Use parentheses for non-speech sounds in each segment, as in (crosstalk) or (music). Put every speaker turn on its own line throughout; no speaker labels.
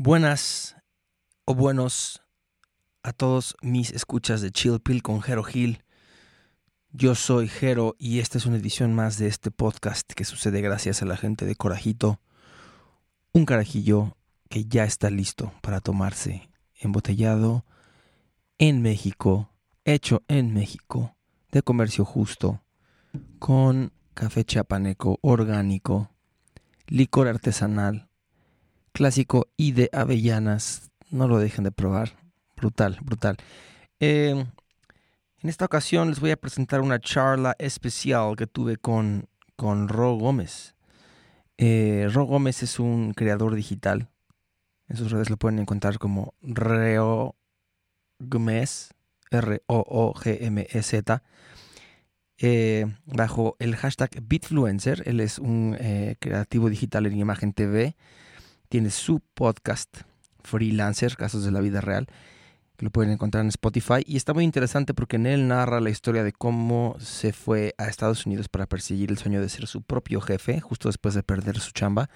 Buenas o buenos a todos mis escuchas de Chill Pill con Jero Hill. Yo soy Jero y esta es una edición más de este podcast que sucede gracias a la gente de Corajito. Un carajillo que ya está listo para tomarse embotellado en México, hecho en México, de comercio justo, con café chapaneco orgánico, licor artesanal, clásico y de avellanas. No lo dejen de probar. Brutal, brutal. Eh, en esta ocasión les voy a presentar una charla especial que tuve con, con Ro Gómez. Eh, Ro Gómez es un creador digital. En sus redes lo pueden encontrar como Reo Gómez, R-O-O-G-M-E-Z, eh, bajo el hashtag Bitfluencer. Él es un creativo digital en imagen TV tiene su podcast Freelancer, Casos de la Vida Real, que lo pueden encontrar en Spotify. Y está muy interesante porque en él narra la historia de cómo se fue a Estados Unidos para perseguir el sueño de ser su propio jefe, justo después de perder su chamba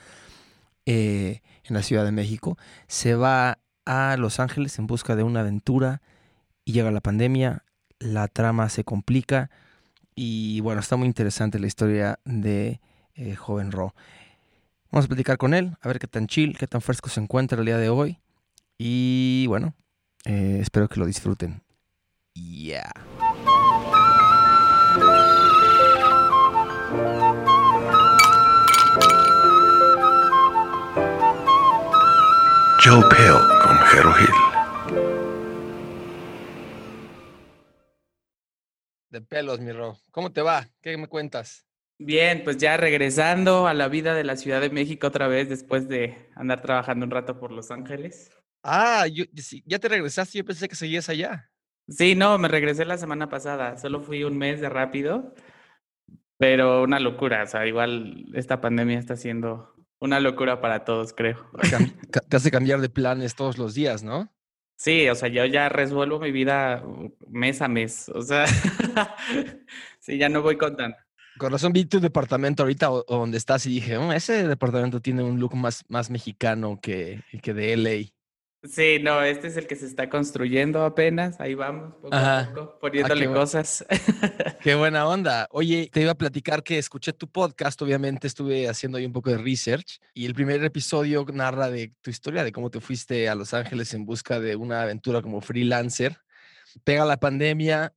eh, en la Ciudad de México. Se va a Los Ángeles en busca de una aventura y llega la pandemia, la trama se complica y bueno, está muy interesante la historia de eh, Joven Ro. Vamos a platicar con él, a ver qué tan chill, qué tan fresco se encuentra el día de hoy. Y bueno, eh, espero que lo disfruten. Yeah.
Joe Pale con Jero Hill.
De pelos, mi Ro. ¿Cómo te va? ¿Qué me cuentas?
Bien, pues ya regresando a la vida de la Ciudad de México otra vez después de andar trabajando un rato por Los Ángeles.
Ah, yo, ya te regresaste, yo pensé que seguías allá.
Sí, no, me regresé la semana pasada, solo fui un mes de rápido, pero una locura, o sea, igual esta pandemia está siendo una locura para todos, creo.
Te hace cambiar de planes todos los días, ¿no?
Sí, o sea, yo ya resuelvo mi vida mes a mes, o sea, (laughs) sí, ya no voy contando.
Con razón vi tu departamento ahorita o, donde estás y dije, oh, ese departamento tiene un look más, más mexicano que, que de LA.
Sí, no, este es el que se está construyendo apenas. Ahí vamos, poco a poco, poniéndole ah, cosas.
Qué (laughs) buena onda. Oye, te iba a platicar que escuché tu podcast, obviamente estuve haciendo ahí un poco de research y el primer episodio narra de tu historia, de cómo te fuiste a Los Ángeles en busca de una aventura como freelancer. Pega la pandemia,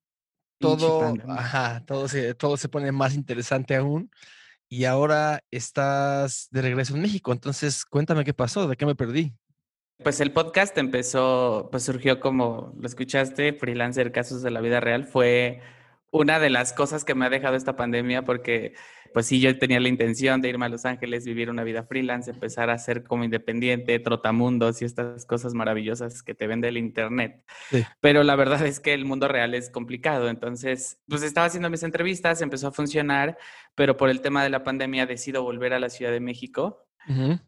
todo, ajá, todo se, todo se pone más interesante aún. Y ahora estás de regreso en México. Entonces, cuéntame qué pasó, de qué me perdí.
Pues el podcast empezó, pues surgió como lo escuchaste, freelancer casos de la vida real. Fue una de las cosas que me ha dejado esta pandemia porque pues sí, yo tenía la intención de irme a Los Ángeles, vivir una vida freelance, empezar a ser como independiente, trotamundos y estas cosas maravillosas que te vende el Internet. Pero la verdad es que el mundo real es complicado. Entonces, pues estaba haciendo mis entrevistas, empezó a funcionar, pero por el tema de la pandemia decido volver a la Ciudad de México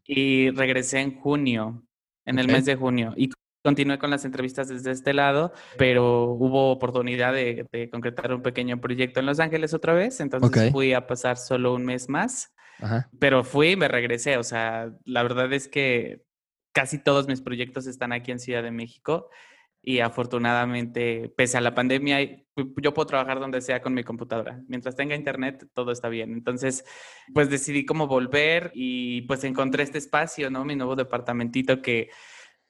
y regresé en junio, en el mes de junio. Y continué con las entrevistas desde este lado, pero hubo oportunidad de, concretar un pequeño proyecto en Los Ángeles otra vez, entonces fui a pasar solo un mes más, pero fui y me regresé, o sea, la verdad es que casi todos mis proyectos están aquí en Ciudad de México y afortunadamente, pese a la pandemia, yo puedo trabajar donde sea con mi computadora. Mientras tenga internet, todo está bien. Entonces, pues decidí cómo volver y pues encontré este espacio, ¿no? Mi nuevo departamentito que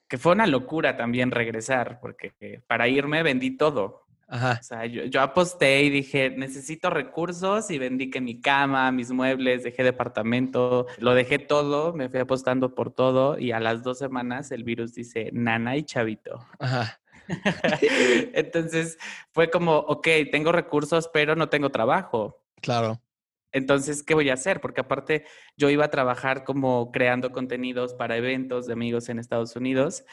que fue una locura también regresar, porque para irme vendí todo. Ajá. O sea, yo, aposté y dije, necesito recursos y vendí que mi cama, mis muebles, dejé departamento, lo dejé todo, me fui apostando por todo y a las dos semanas el virus dice, nana y chavito. Ajá. (laughs) Entonces fue como, ok, tengo recursos, pero no tengo trabajo.
Claro.
Entonces, ¿qué voy a hacer? Porque aparte yo iba a trabajar como creando contenidos para eventos de amigos en Estados Unidos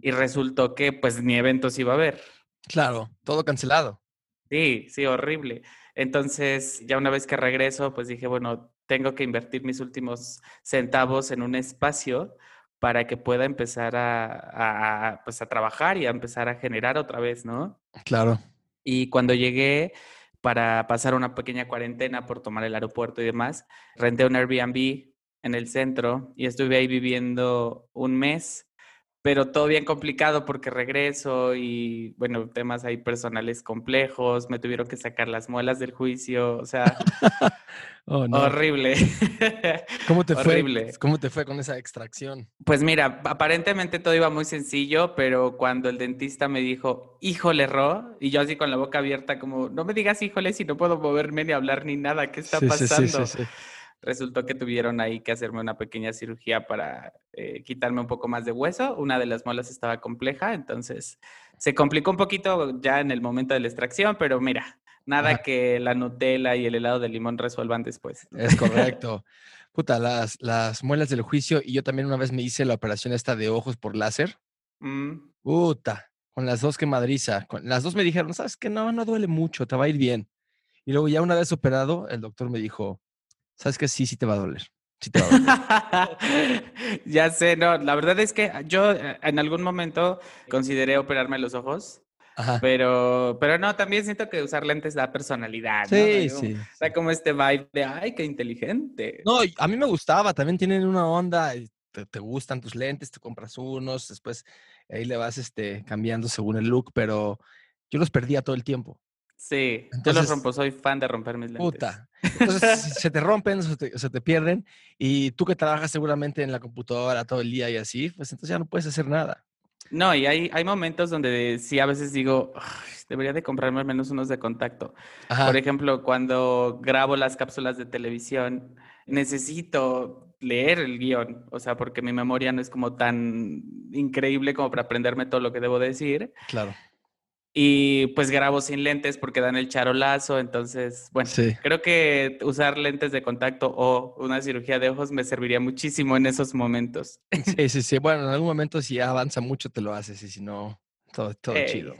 y resultó que pues ni eventos iba a haber.
Claro, todo cancelado.
Sí, sí, horrible. Entonces, ya una vez que regreso, pues dije, bueno, tengo que invertir mis últimos centavos en un espacio para que pueda empezar a, pues, a trabajar y a empezar a generar otra vez, ¿no?
Claro.
Y cuando llegué, para pasar una pequeña cuarentena por tomar el aeropuerto y demás. Renté un Airbnb en el centro y estuve ahí viviendo un mes pero todo bien complicado porque regreso y, bueno, temas ahí personales complejos, me tuvieron que sacar las muelas del juicio, o sea, (laughs)
Oh, no.
horrible. (laughs)
¿Cómo te
horrible.
fue? ¿Cómo te fue con esa extracción?
Pues mira, aparentemente todo iba muy sencillo, pero cuando el dentista me dijo, híjole, Ro, y yo así con la boca abierta, como, no me digas híjole si no puedo moverme ni hablar ni nada, ¿qué está
sí,
pasando?
sí, sí.
Resultó que tuvieron ahí que hacerme una pequeña cirugía para eh, quitarme un poco más de hueso. Una de las muelas estaba compleja, entonces se complicó un poquito ya en el momento de la extracción, pero mira, nada
Ajá.
que la Nutella y el helado de limón resuelvan después.
Es (laughs) correcto. Puta, las, las muelas del juicio y yo también una vez me hice la operación esta de ojos por láser.
Mm,
Puta, con las dos que madriza. Con, las dos me dijeron, ¿sabes qué? No, no duele mucho, te va a ir bien. Y luego ya una vez operado, el doctor me dijo, ¿sabes qué? Sí, sí te va a doler. Sí te va a doler. (laughs)
ya sé, no, la verdad es que yo eh, en algún momento consideré operarme los ojos,
Ajá.
pero, pero no, también siento que usar lentes da personalidad, ¿no?
Sí,
como-
sí.
Da como este vibe de, ay, qué inteligente.
No, a mí me gustaba, también tienen una onda, y te, te gustan tus lentes, te compras unos, después ahí le vas este, cambiando según el look, pero yo los perdía todo el tiempo.
Sí, yo
Entonces-
los rompo, soy fan de romper mis lentes.
Puta. Entonces se te rompen, se te, se te pierden, y tú que trabajas seguramente en la computadora todo el día y así, pues entonces ya no puedes hacer nada.
No, y hay, hay momentos donde sí a veces digo, "Ay, debería de comprarme al menos unos de contacto.
Ajá.
Por ejemplo, cuando grabo las cápsulas de televisión, necesito leer el guion, o sea, porque mi memoria no es como tan increíble como para aprenderme todo lo que debo decir.
Claro.
Y pues grabo sin lentes porque dan el charolazo, entonces, bueno,
Sí.
creo que usar lentes de contacto o una cirugía de ojos me serviría muchísimo en esos momentos.
Sí, (laughs) sí, sí. Bueno, en algún momento si avanza mucho te lo haces y si no, todo, todo chido.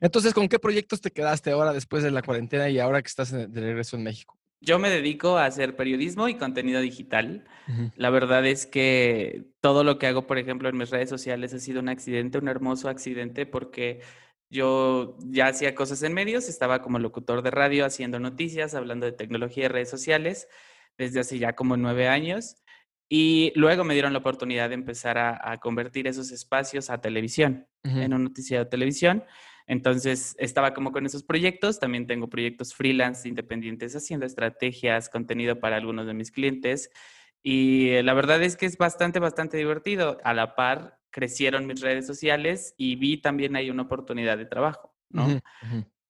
Entonces, ¿con qué proyectos te quedaste ahora después de la cuarentena y ahora que estás de regreso en México?
Yo me dedico a hacer periodismo y contenido digital. La verdad es que todo lo que hago, por ejemplo, en mis redes sociales ha sido un accidente, un hermoso accidente, porque yo ya hacía cosas en medios, estaba como locutor de radio haciendo noticias, hablando de tecnología y redes sociales desde hace ya como nueve años. Y luego me dieron la oportunidad de empezar a, a convertir esos espacios a televisión, en un noticiero de televisión. Entonces estaba como con esos proyectos. También tengo proyectos freelance independientes haciendo estrategias, contenido para algunos de mis clientes. Y eh, la verdad es que es bastante, bastante divertido. A la par, crecieron mis redes sociales y vi también ahí una oportunidad de trabajo, ¿no?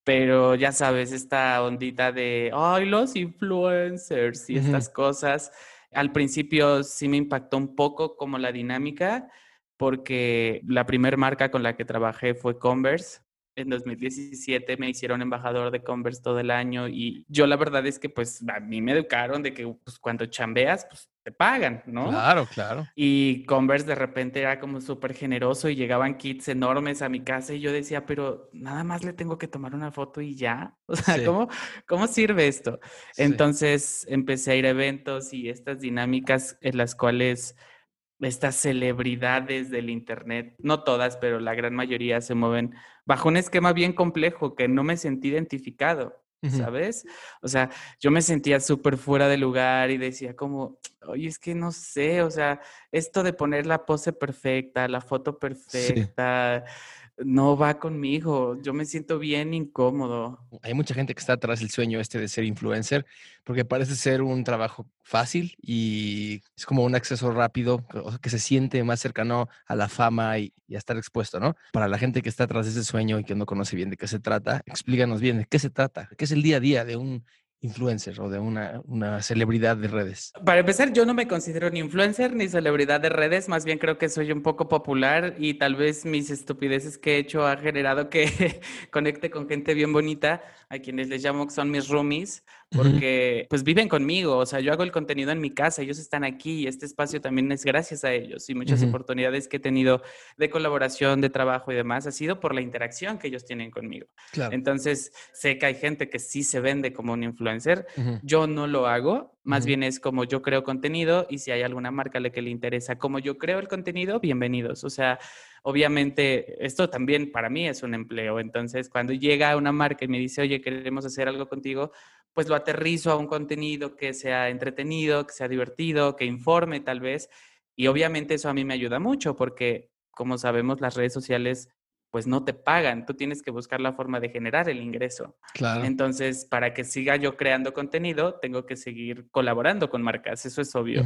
Pero ya sabes, esta ondita de, ay, los influencers y estas cosas, al principio sí me impactó un poco como la dinámica, porque la primer marca con la que trabajé fue Converse. En 2017 me hicieron embajador de Converse todo el año y yo la verdad es que pues a mí me educaron de que pues, cuando chambeas pues te pagan, ¿no?
Claro, claro.
Y Converse de repente era como súper generoso y llegaban kits enormes a mi casa y yo decía, pero nada más le tengo que tomar una foto y ya. (laughs) O sea,
Sí.
¿cómo, ¿cómo sirve esto?
Sí.
Entonces empecé a ir a eventos y estas dinámicas en las cuales estas celebridades del Internet, no todas, pero la gran mayoría se mueven bajo un esquema bien complejo que no me sentí identificado. ¿Sabes? O sea, yo me sentía súper fuera de lugar y decía como, oye, es que no sé, o sea, esto de poner la pose perfecta, la foto perfecta, no va conmigo. Yo me siento bien incómodo.
Hay mucha gente que está atrás del sueño este de ser influencer, porque parece ser un trabajo fácil y es como un acceso rápido, que- se siente más cercano a la fama y, a estar expuesto, ¿no? Para la gente que está atrás de ese sueño y que no conoce bien de qué se trata, explícanos bien de qué se trata, qué es el día a día de un influencer o de una, una celebridad de redes.
Para empezar, yo no me considero ni influencer ni celebridad de redes, más bien creo que soy un poco popular y tal vez mis estupideces que he hecho ha generado que (laughs) conecte con gente bien bonita, a quienes les llamo que son mis roomies, Porque pues viven conmigo, o sea, yo hago el contenido en mi casa, ellos están aquí y este espacio también es gracias a ellos y muchas
Ujú.
oportunidades que he tenido de colaboración, de trabajo y demás ha sido por la interacción que ellos tienen conmigo.
Claro.
Entonces, sé que hay gente que sí se vende como un influencer,
Ujú.
yo no lo hago, más bien es como yo creo contenido y si hay alguna marca a la que le interesa como yo creo el contenido, bienvenidos. O sea, obviamente esto también para mí es un empleo. Entonces, cuando llega una marca y me dice, oye, queremos hacer algo contigo, pues lo aterrizo a un contenido que sea entretenido, que sea divertido, que informe tal vez. Y obviamente eso a mí me ayuda mucho porque como sabemos, las redes sociales pues no te pagan, tú tienes que buscar la forma de generar el ingreso.
Claro.
Entonces, para que siga yo creando contenido, tengo que seguir colaborando con marcas, eso es obvio.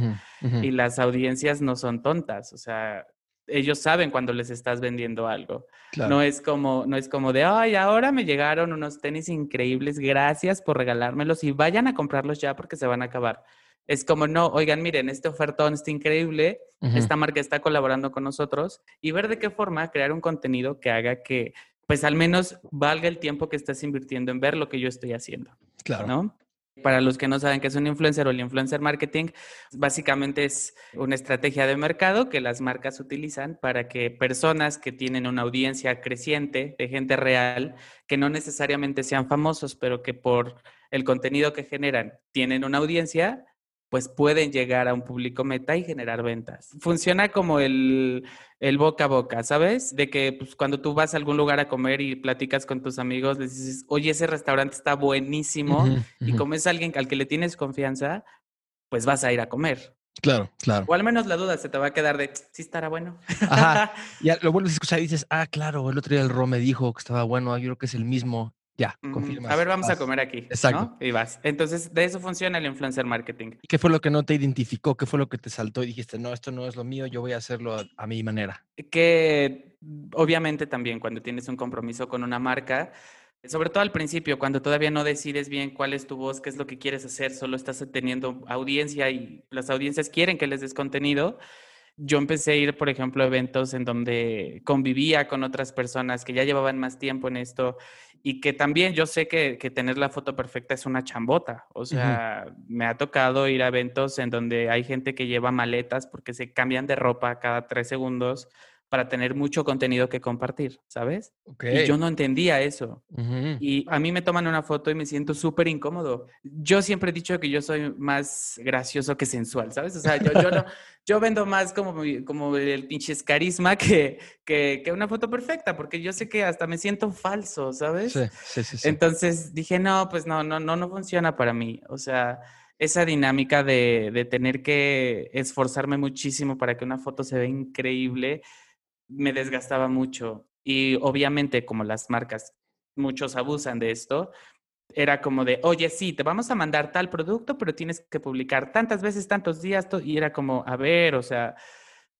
Y las audiencias no son tontas, o sea, ellos saben cuando les estás vendiendo algo.
Claro.
No es como, no es como de, ay, ahora me llegaron unos tenis increíbles, gracias por regalármelos y vayan a comprarlos ya porque se van a acabar. Es como, no, oigan, miren, este ofertón está increíble, esta marca está colaborando con nosotros y ver de qué forma crear un contenido que haga que, pues al menos valga el tiempo que estás invirtiendo en ver lo que yo estoy haciendo,
Claro.
¿no? Para los que no saben qué es un influencer o el influencer marketing, básicamente es una estrategia de mercado que las marcas utilizan para que personas que tienen una audiencia creciente de gente real, que no necesariamente sean famosos, pero que por el contenido que generan tienen una audiencia, pues pueden llegar a un público meta y generar ventas. Funciona como el, el boca a boca, ¿sabes? De que pues, cuando tú vas a algún lugar a comer y platicas con tus amigos, les dices, oye, ese restaurante está buenísimo. Y como es alguien al que le tienes confianza, pues vas a ir a comer.
Claro, claro.
O al menos la duda se te va a quedar de, sí estará bueno.
Ajá. (laughs) Ya lo vuelves a escuchar y dices, ah, claro, el otro día el Ro me dijo que estaba bueno, yo creo que es el mismo. Ya,
Ujú.
confirmas.
A ver, vamos a comer aquí.
Exacto.
¿no? Y vas. Entonces, de eso funciona el influencer marketing.
¿Y qué fue lo que no te identificó? ¿Qué fue lo que te saltó y dijiste, no, esto no es lo mío, yo voy a hacerlo a, a mi manera?
Que obviamente también cuando tienes un compromiso con una marca, sobre todo al principio, cuando todavía no decides bien cuál es tu voz, qué es lo que quieres hacer, solo estás teniendo audiencia y las audiencias quieren que les des contenido. Yo empecé a ir, por ejemplo, a eventos en donde convivía con otras personas que ya llevaban más tiempo en esto y que también yo sé que, que tener la foto perfecta es una chambota. O sea, me ha tocado ir a eventos en donde hay gente que lleva maletas porque se cambian de ropa cada tres segundos para tener mucho contenido que compartir, ¿sabes?
Ok.
Y yo no entendía eso.
Ujú.
Y a mí me toman una foto y me siento súper incómodo. Yo siempre he dicho que yo soy más gracioso que sensual, ¿sabes? O sea, yo, yo, no- (laughs) yo vendo más como, como el pinches carisma que, que, que una foto perfecta, porque yo sé que hasta me siento falso, ¿sabes?
Sí, sí, sí. sí.
Entonces dije, no, pues no, no, no, no funciona para mí. O sea, esa dinámica de, de tener que esforzarme muchísimo para que una foto se vea increíble, me desgastaba mucho. Y obviamente, como las marcas, muchos abusan de esto, era como de, oye, sí, te vamos a mandar tal producto, pero tienes que publicar tantas veces, tantos días, to-". y era como, a ver, o sea,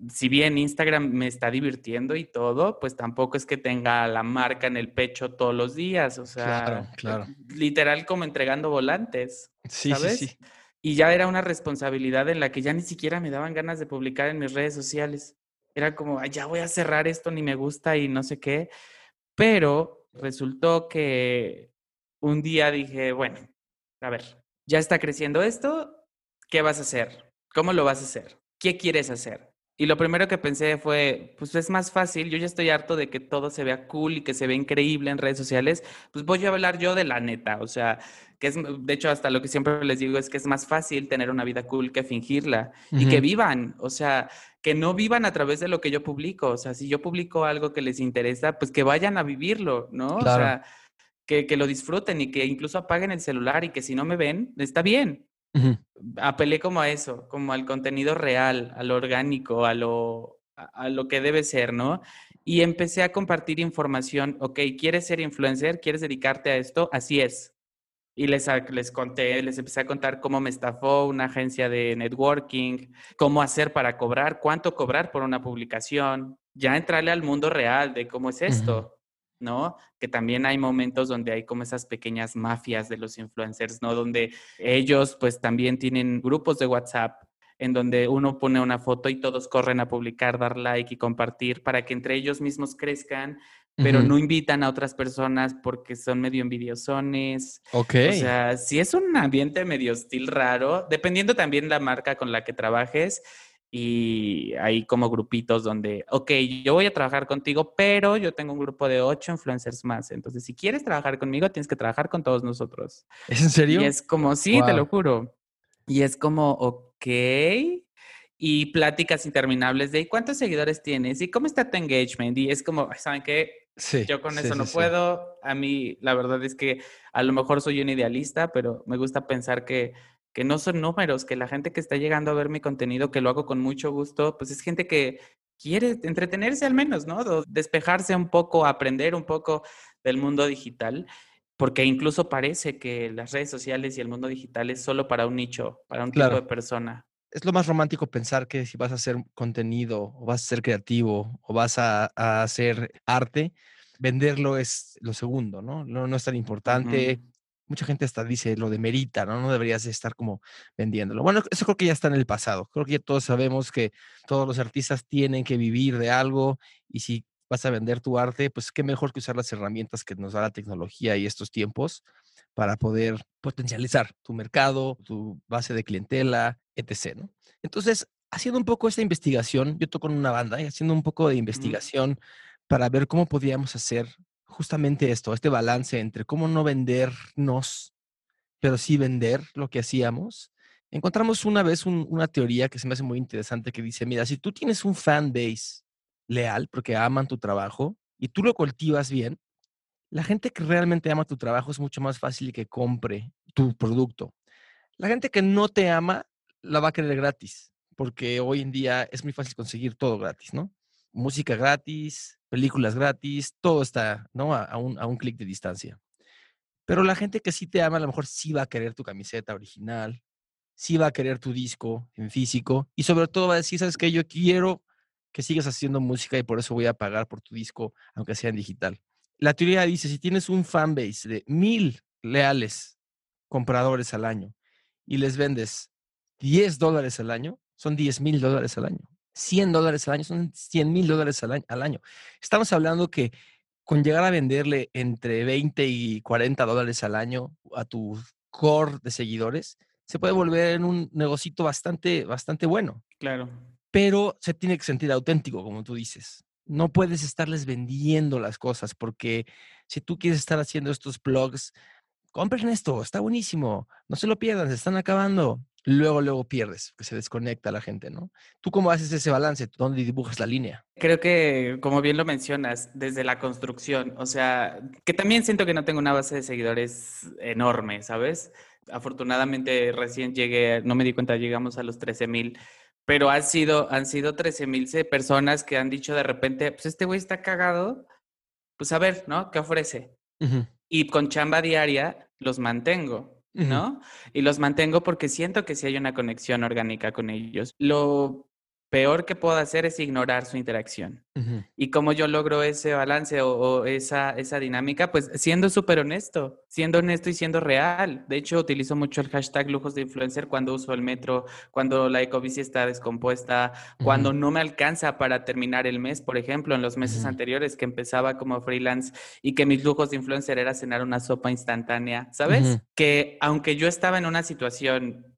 si bien Instagram me está divirtiendo y todo, pues tampoco es que tenga la marca en el pecho todos los días, o sea,
Claro, claro.
literal como entregando volantes.
Sí,
¿sabes?
sí, sí.
Y ya era una responsabilidad en la que ya ni siquiera me daban ganas de publicar en mis redes sociales. Era como, "Ay, ya voy a cerrar esto, ni me gusta y no sé qué. Pero resultó que un día dije, bueno, a ver, ya está creciendo esto, ¿qué vas a hacer? ¿Cómo lo vas a hacer? ¿Qué quieres hacer? Y lo primero que pensé fue, pues es más fácil, yo ya estoy harto de que todo se vea cool y que se vea increíble en redes sociales, pues voy a hablar yo de la neta, o sea, que es, de hecho, hasta lo que siempre les digo es que es más fácil tener una vida cool que fingirla y que vivan, o sea, que no vivan a través de lo que yo publico, o sea, si yo publico algo que les interesa, pues que vayan a vivirlo, ¿no? O sea, que, que lo disfruten y que incluso apaguen el celular y que si no me ven, está bien. Apelé como a eso, como al contenido real, a lo orgánico, a lo, a, a lo que debe ser, ¿no? Y empecé a compartir información, ok, ¿quieres ser influencer? ¿Quieres dedicarte a esto? Así es. Y les, les conté, les empecé a contar cómo me estafó una agencia de networking, cómo hacer para cobrar, cuánto cobrar por una publicación, ya entrarle al mundo real de cómo es esto, ¿no? Que también hay momentos donde hay como esas pequeñas mafias de los influencers, ¿no? Donde ellos pues también tienen grupos de WhatsApp en donde uno pone una foto y todos corren a publicar, dar like y compartir para que entre ellos mismos crezcan, pero no invitan a otras personas porque son medio envidiosones.
Ok.
O sea, si es un ambiente medio hostil raro, dependiendo también la marca con la que trabajes. Y hay como grupitos donde, ok, yo voy a trabajar contigo, pero yo tengo un grupo de ocho influencers más. Entonces, si quieres trabajar conmigo, tienes que trabajar con todos nosotros.
¿Es en serio?
Y es como, sí, te lo juro. Y es como, ok. Y pláticas interminables de "¿Y cuántos seguidores tienes y cómo está tu engagement. Y es como, "Ay, ¿saben qué?
Sí.
Yo con
sí,
eso no
sí.
puedo. A mí, la verdad es que a lo mejor soy un idealista, pero me gusta pensar que, que no son números, que la gente que está llegando a ver mi contenido, que lo hago con mucho gusto, pues es gente que quiere entretenerse al menos, ¿no? Despejarse un poco, aprender un poco del mundo digital, porque incluso parece que las redes sociales y el mundo digital es solo para un nicho, para un tipo de persona.
Es lo más romántico pensar que si vas a hacer contenido o vas a ser creativo o vas a, hacer arte, venderlo es lo segundo, ¿no? No, no es tan importante mucha gente hasta dice lo de merita, ¿no? No deberías estar como vendiéndolo. Bueno, eso creo que ya está en el pasado. Creo que ya todos sabemos que todos los artistas tienen que vivir de algo y si vas a vender tu arte, pues qué mejor que usar las herramientas que nos da la tecnología y estos tiempos para poder potencializar tu mercado, tu base de clientela, etc. ¿no? Entonces, haciendo un poco esta investigación, yo toco en una banda y haciendo un poco de investigación para ver cómo podíamos hacer justamente esto, este balance entre cómo no vendernos, pero sí vender lo que hacíamos. Encontramos una vez una teoría que se me hace muy interesante que dice, mira, si tú tienes un fan base leal porque aman tu trabajo y tú lo cultivas bien, la gente que realmente ama tu trabajo es mucho más fácil que compre tu producto. La gente que no te ama la va a querer gratis, porque hoy en día es muy fácil conseguir todo gratis, ¿no? música gratis, películas gratis, todo está, ¿no? A, un, un clic de distancia. Pero la gente que sí te ama, a lo mejor sí va a querer tu camiseta original, sí va a querer tu disco en físico y sobre todo va a decir, ¿sabes qué? Yo quiero que sigas haciendo música y por eso voy a pagar por tu disco, aunque sea en digital. La teoría dice, si tienes un fanbase de mil leales compradores al año y les vendes 10 dólares al año, son 10 mil dólares al año. 100 dólares al año, son 100 mil dólares al año, Estamos hablando que con llegar a venderle entre 20 y 40 dólares al año a tu core de seguidores, se puede volver en un negocito bastante, bastante bueno.
Claro.
Pero se tiene que sentir auténtico, como tú dices. No puedes estarles vendiendo las cosas porque si tú quieres estar haciendo estos blogs, compren esto, está buenísimo, no se lo pierdan, se están acabando luego, luego pierdes, que se desconecta la gente, ¿no? ¿Tú cómo haces ese balance? ¿Dónde dibujas la línea?
Creo que, como bien lo mencionas, desde la construcción, o sea, que también siento que no tengo una base de seguidores enorme, ¿sabes? Afortunadamente recién llegué, no me di cuenta, llegamos a los 13 mil, pero han sido, han sido 13 mil personas que han dicho de repente, pues este güey está cagado, pues a ver, ¿no? ¿Qué ofrece? Y con chamba diaria los mantengo. ¿no? Y los mantengo porque siento que sí hay una conexión orgánica con ellos. Lo peor que puedo hacer es ignorar su interacción. Y cómo yo logro ese balance o, esa, esa dinámica, pues siendo súper honesto, siendo honesto y siendo real. De hecho, utilizo mucho el hashtag lujos de influencer cuando uso el metro, cuando la ecobici está descompuesta, cuando no me alcanza para terminar el mes, por ejemplo, en los meses anteriores que empezaba como freelance y que mis lujos de influencer era cenar una sopa instantánea, ¿sabes? Que aunque yo estaba en una situación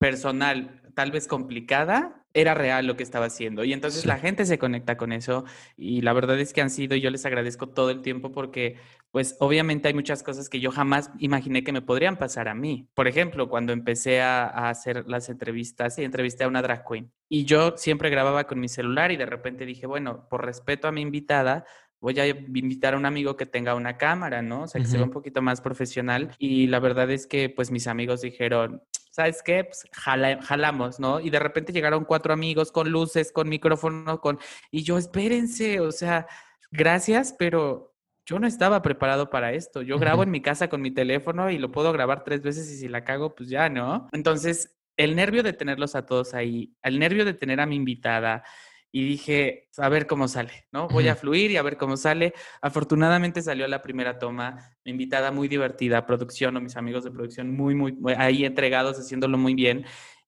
personal tal vez complicada, era real lo que estaba haciendo. Y entonces la gente se conecta con eso y la verdad es que han sido, y yo les agradezco todo el tiempo porque pues obviamente hay muchas cosas que yo jamás imaginé que me podrían pasar a mí. Por ejemplo, cuando empecé a, a hacer las entrevistas y entrevisté a una drag queen y yo siempre grababa con mi celular y de repente dije, bueno, por respeto a mi invitada, voy a invitar a un amigo que tenga una cámara, ¿no? O sea, que se vea un poquito más profesional. Y la verdad es que, pues, mis amigos dijeron, ¿sabes qué? Pues jalamos, ¿no? Y de repente llegaron cuatro amigos con luces, con micrófono, con... Y yo, espérense, o sea, gracias, pero yo no estaba preparado para esto. Yo grabo en mi casa con mi teléfono y lo puedo grabar tres veces y si la cago, pues ya, ¿no? Entonces, el nervio de tenerlos a todos ahí, el nervio de tener a mi invitada, y dije, a ver cómo sale, ¿no? Voy a fluir y a ver cómo sale. Afortunadamente salió la primera toma, mi invitada muy divertida, producción o mis amigos de producción muy, muy, ahí entregados, haciéndolo muy bien.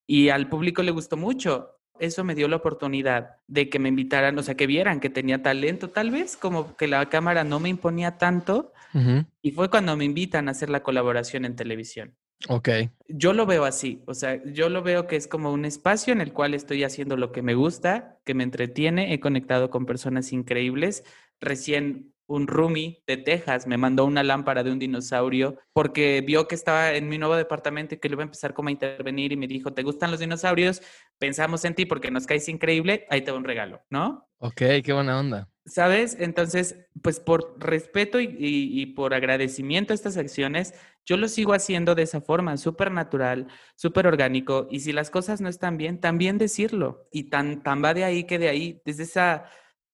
Y al público le gustó mucho. Eso me dio la oportunidad de que me invitaran, o sea, que vieran que tenía talento, tal vez como que la cámara no me imponía tanto. Y fue cuando me invitan a hacer la colaboración en televisión.
Ok.
Yo lo veo así, o sea, yo lo veo que es como un espacio en el cual estoy haciendo lo que me gusta, que me entretiene, he conectado con personas increíbles. Recién un roomie de Texas me mandó una lámpara de un dinosaurio porque vio que estaba en mi nuevo departamento y que le iba a empezar como a intervenir y me dijo, ¿te gustan los dinosaurios? Pensamos en ti porque nos caes increíble, ahí te va un regalo, ¿no?
Ok, qué buena onda.
¿Sabes? Entonces, pues por respeto y, y, por agradecimiento a estas acciones, yo lo sigo haciendo de esa forma, súper natural, súper orgánico. Y si las cosas no están bien, también decirlo. Y tan, tan va de ahí que de ahí, desde esa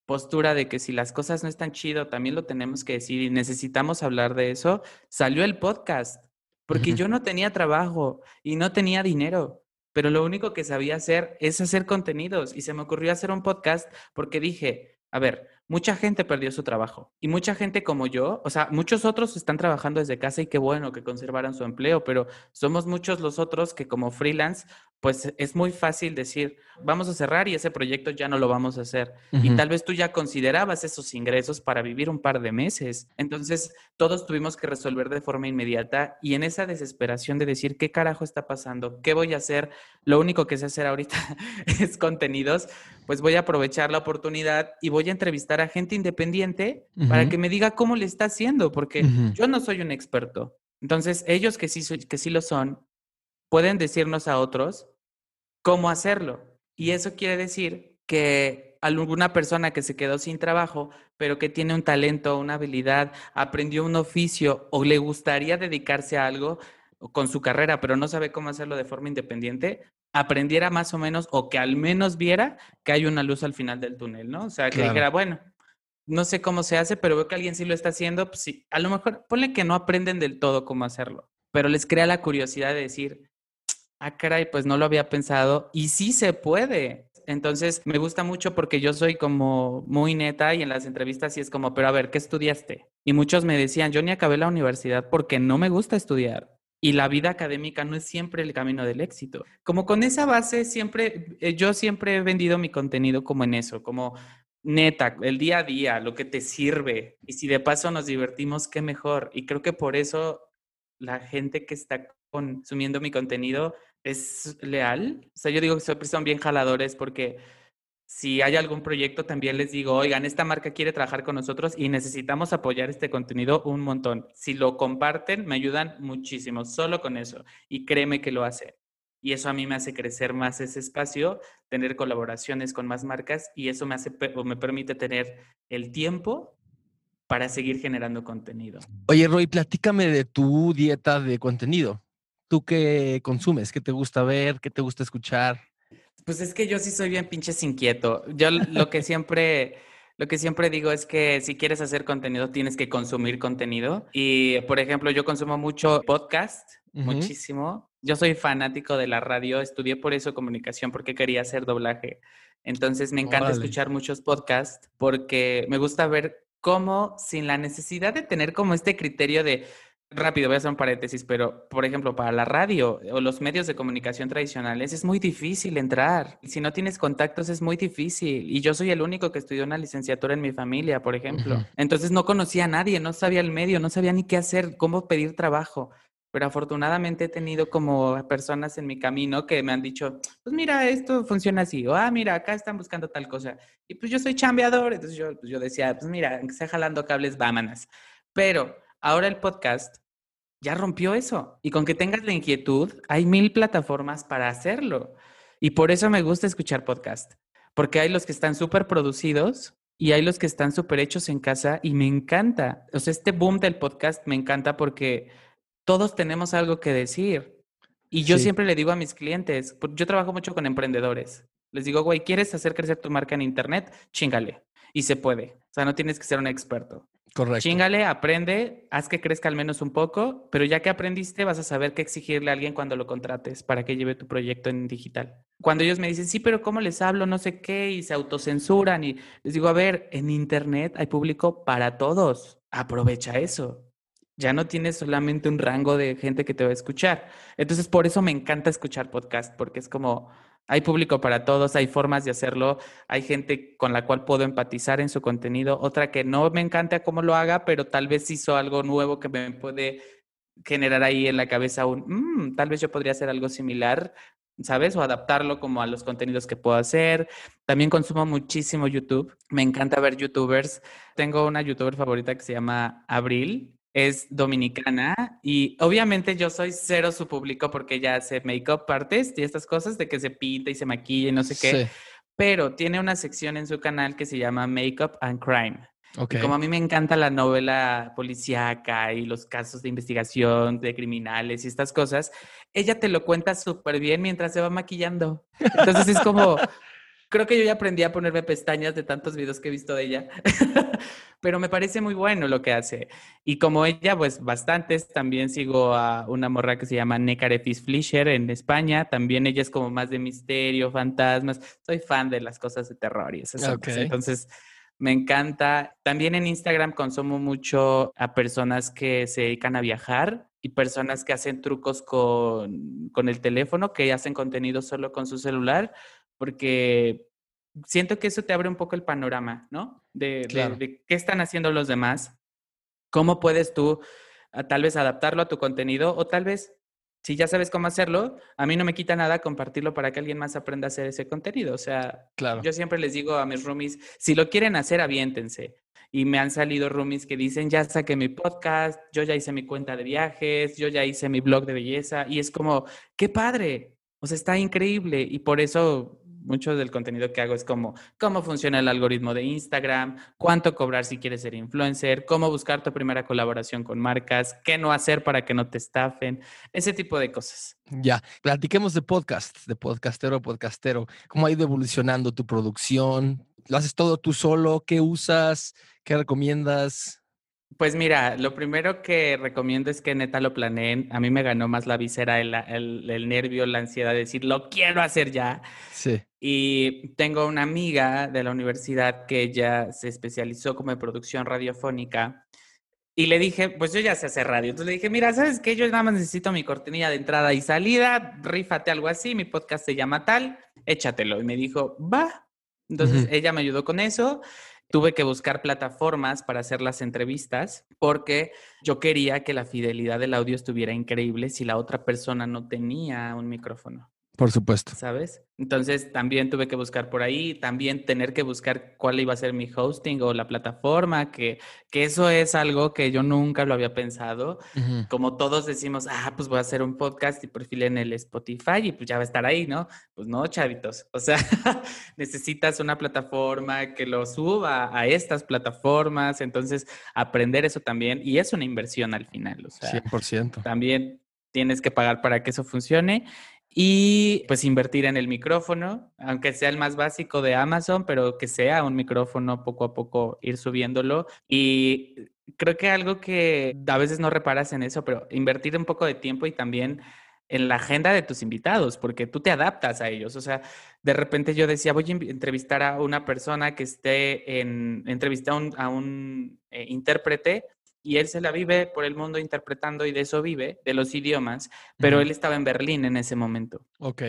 postura de que si las cosas no están chido, también lo tenemos que decir y necesitamos hablar de eso, salió el podcast. Porque yo no tenía trabajo y no tenía dinero pero lo único que sabía hacer es hacer contenidos y se me ocurrió hacer un podcast porque dije, a ver, mucha gente perdió su trabajo y mucha gente como yo, o sea, muchos otros están trabajando desde casa y qué bueno que conservaran su empleo, pero somos muchos los otros que como freelance, pues es muy fácil decir, vamos a cerrar y ese proyecto ya no lo vamos a hacer. Y tal vez tú ya considerabas esos ingresos para vivir un par de meses. Entonces, todos tuvimos que resolver de forma inmediata y en esa desesperación de decir, ¿qué carajo está pasando? ¿Qué voy a hacer? Lo único que sé hacer ahorita (laughs) es contenidos, pues voy a aprovechar la oportunidad y voy a entrevistar a gente independiente para que me diga cómo le está haciendo, porque yo no soy un experto. Entonces, ellos que sí, que sí lo son, pueden decirnos a otros cómo hacerlo. Y eso quiere decir que alguna persona que se quedó sin trabajo, pero que tiene un talento, una habilidad, aprendió un oficio o le gustaría dedicarse a algo con su carrera, pero no sabe cómo hacerlo de forma independiente, aprendiera más o menos o que al menos viera que hay una luz al final del túnel, ¿no? O sea, que dijera, bueno, no sé cómo se hace, pero veo que alguien sí lo está haciendo, pues sí, a lo mejor ponle que no aprenden del todo cómo hacerlo, pero les crea la curiosidad de decir, ah, caray, pues no lo había pensado y sí se puede. Entonces me gusta mucho porque yo soy como muy neta y en las entrevistas sí es como, pero a ver, ¿qué estudiaste? Y muchos me decían, yo ni acabé la universidad porque no me gusta estudiar. Y la vida académica no es siempre el camino del éxito. Como con esa base, siempre, eh, yo siempre he vendido mi contenido como en eso, como neta, el día a día, lo que te sirve. Y si de paso nos divertimos, qué mejor. Y creo que por eso la gente que está consumiendo mi contenido es leal. O sea, yo digo que siempre son bien jaladores porque si hay algún proyecto, también les digo, oigan, esta marca quiere trabajar con nosotros y necesitamos apoyar este contenido un montón. Si lo comparten, me ayudan muchísimo, solo con eso. Y créeme que lo hace y eso a mí me hace crecer más ese espacio, tener colaboraciones con más marcas y eso me hace o me permite tener el tiempo para seguir generando contenido.
Oye, Roy, platícame de tu dieta de contenido. ¿Tú qué consumes? ¿Qué te gusta ver? ¿Qué te gusta escuchar?
Pues es que yo sí soy bien pinches inquieto. Yo lo que siempre lo que siempre digo es que si quieres hacer contenido tienes que consumir contenido y por ejemplo, yo consumo mucho podcast, muchísimo yo soy fanático de la radio, estudié por eso comunicación porque quería hacer doblaje. Entonces me encanta escuchar muchos podcasts porque me gusta ver cómo sin la necesidad de tener como este criterio de rápido, voy a hacer un paréntesis, pero por ejemplo, para la radio o los medios de comunicación tradicionales es muy difícil entrar. Si no tienes contactos es muy difícil. Y yo soy el único que estudió una licenciatura en mi familia, por ejemplo. Entonces no conocía a nadie, no sabía el medio, no sabía ni qué hacer, cómo pedir trabajo pero afortunadamente he tenido como personas en mi camino que me han dicho, pues mira, esto funciona así, o ah, mira, acá están buscando tal cosa. Y pues yo soy chambeador, entonces yo, pues yo decía, pues mira, aunque sea jalando cables, vámonos. Pero ahora el podcast ya rompió eso. Y con que tengas la inquietud, hay mil plataformas para hacerlo. Y por eso me gusta escuchar podcast, porque hay los que están súper producidos y hay los que están súper hechos en casa y me encanta. O sea, este boom del podcast me encanta porque todos tenemos algo que decir. Y yo siempre le digo a mis clientes, yo trabajo mucho con emprendedores. Les digo, güey, ¿quieres hacer crecer tu marca en Internet? Chingale. Y se puede. O sea, no tienes que ser un experto.
Correcto.
Chingale, aprende, haz que crezca al menos un poco, pero ya que aprendiste, vas a saber qué exigirle a alguien cuando lo contrates para que lleve tu proyecto en digital. Cuando ellos me dicen, sí, pero ¿cómo les hablo? No sé qué, y se autocensuran, y les digo, a ver, en Internet hay público para todos. Aprovecha eso ya no tienes solamente un rango de gente que te va a escuchar. Entonces, por eso me encanta escuchar podcast, porque es como, hay público para todos, hay formas de hacerlo, hay gente con la cual puedo empatizar en su contenido, otra que no me encanta cómo lo haga, pero tal vez hizo algo nuevo que me puede generar ahí en la cabeza un, mm, tal vez yo podría hacer algo similar, ¿sabes? O adaptarlo como a los contenidos que puedo hacer. También consumo muchísimo YouTube. Me encanta ver YouTubers. Tengo una YouTuber favorita que se llama Abril es dominicana y obviamente yo soy cero su público porque ella hace make-up artist y estas cosas de que se pinta y se maquilla y no sé qué. pero tiene una sección en su canal que se llama Makeup and Crime.
Ok.
Y como a mí me encanta la novela policíaca y los casos de investigación de criminales y estas cosas, ella te lo cuenta súper bien mientras se va maquillando. Entonces es como, (laughs) creo que yo ya aprendí a ponerme pestañas de tantos videos que he visto de ella, (laughs) pero me parece muy bueno lo que hace. Y como ella, pues bastantes, también sigo a una morra que se llama Necarefis Fleischer en España, también ella es como más de misterio, fantasmas, soy fan de las cosas de terror y esas
Ok.
cosas. Entonces... Me encanta. También en Instagram consumo mucho a personas que se dedican a viajar y personas que hacen trucos con, con el teléfono, que hacen contenido solo con su celular, porque siento que eso te abre un poco el panorama, ¿no? De, de-
Claro.
de qué están haciendo los demás, cómo puedes tú ah, tal vez adaptarlo a tu contenido o tal vez, si ya sabes cómo hacerlo, a mí no me quita nada compartirlo para que alguien más aprenda a hacer ese contenido. O sea,
Claro.
yo siempre les digo a mis roomies, si lo quieren hacer, aviéntense. Y me han salido roomies que dicen, ya saqué mi podcast, yo ya hice mi cuenta de viajes, yo ya hice mi blog de belleza. Y es como, qué padre. O sea, está increíble. Y por eso mucho del contenido que hago es como cómo funciona el algoritmo de Instagram, cuánto cobrar si quieres ser influencer, cómo buscar tu primera colaboración con marcas, qué no hacer para que no te estafen, ese tipo de cosas.
Ya, platiquemos de podcast, de podcastero a podcastero. ¿Cómo ha ido evolucionando tu producción? ¿Lo haces todo tú solo? ¿Qué usas? ¿Qué recomiendas?
Pues mira, lo primero que recomiendo es que neta lo planeen. A mí me ganó más la visera, el, el- el nervio, la ansiedad de decir, lo quiero hacer ya.
Sí.
Y tengo una amiga de la universidad que ella se especializó como en producción radiofónica. Y le dije, pues yo ya sé hacer radio. Entonces le dije, mira, ¿sabes qué? Yo nada más necesito mi cortinilla de entrada y salida, rífate algo así, mi podcast se llama tal, échatelo. Y me dijo, va. Entonces ella me ayudó con eso. Tuve que buscar plataformas para hacer las entrevistas porque yo quería que la fidelidad del audio estuviera increíble si la otra persona no tenía un micrófono.
Por supuesto.
¿sabes? Entonces también tuve que buscar por ahí, también tener que buscar cuál iba a ser mi hosting o la plataforma, que, que eso es algo que yo nunca lo había pensado.
Ujú.
Como todos decimos, ah, pues voy a hacer un podcast y perfil en el Spotify y pues ya va a estar ahí, ¿no? Pues no, chavitos. O sea, (laughs) necesitas una plataforma que lo suba a estas plataformas, entonces aprender eso también y es una inversión al final, o sea,
100%.
también tienes que pagar para que eso funcione y pues invertir en el micrófono, aunque sea el más básico de Amazon, pero que sea un micrófono poco a poco ir subiéndolo y creo que algo que a veces no reparas en eso, pero invertir un poco de tiempo y también en la agenda de tus invitados, porque tú te adaptas a ellos. O sea, de repente yo decía, voy a entrevistar a una persona que esté en, un, a un eh, intérprete y él se la vive por el mundo interpretando y de eso vive, de los idiomas, pero él estaba en Berlín en ese momento.
Ok.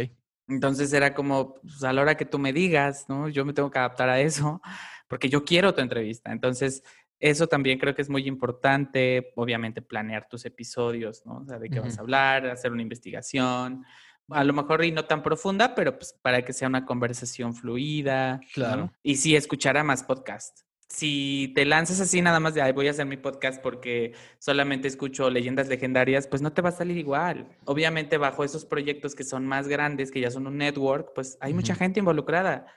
Entonces era como, pues, a la hora que tú me digas, ¿no? Yo me tengo que adaptar a eso, porque yo quiero tu entrevista. Entonces, eso también creo que es muy importante, obviamente, planear tus episodios, ¿no? O sea, de qué vas a hablar, hacer una investigación, a lo mejor y no tan profunda, pero pues para que sea una conversación fluida. ¿no?
Claro.
Y sí, escuchar a más podcasts. Si te lanzas así nada más de, ay, voy a hacer mi podcast porque solamente escucho leyendas legendarias, pues no te va a salir igual. Obviamente bajo esos proyectos que son más grandes, que ya son un network, pues hay mucha gente involucrada.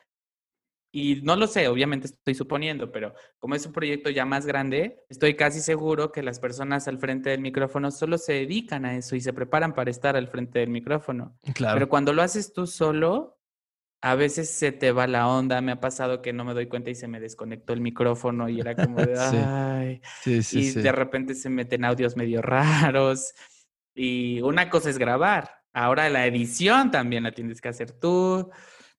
Y no lo sé, obviamente estoy suponiendo, pero como es un proyecto ya más grande, estoy casi seguro que las personas al frente del micrófono solo se dedican a eso y se preparan para estar al frente del micrófono.
Claro.
Pero cuando lo haces tú solo, a veces se te va la onda. Me ha pasado que no me doy cuenta y se me desconectó el micrófono y era como de, ay.
sí, sí,
y
sí.
de repente se meten audios medio (laughs) raros. Y una cosa es grabar. Ahora la edición también la tienes que hacer tú,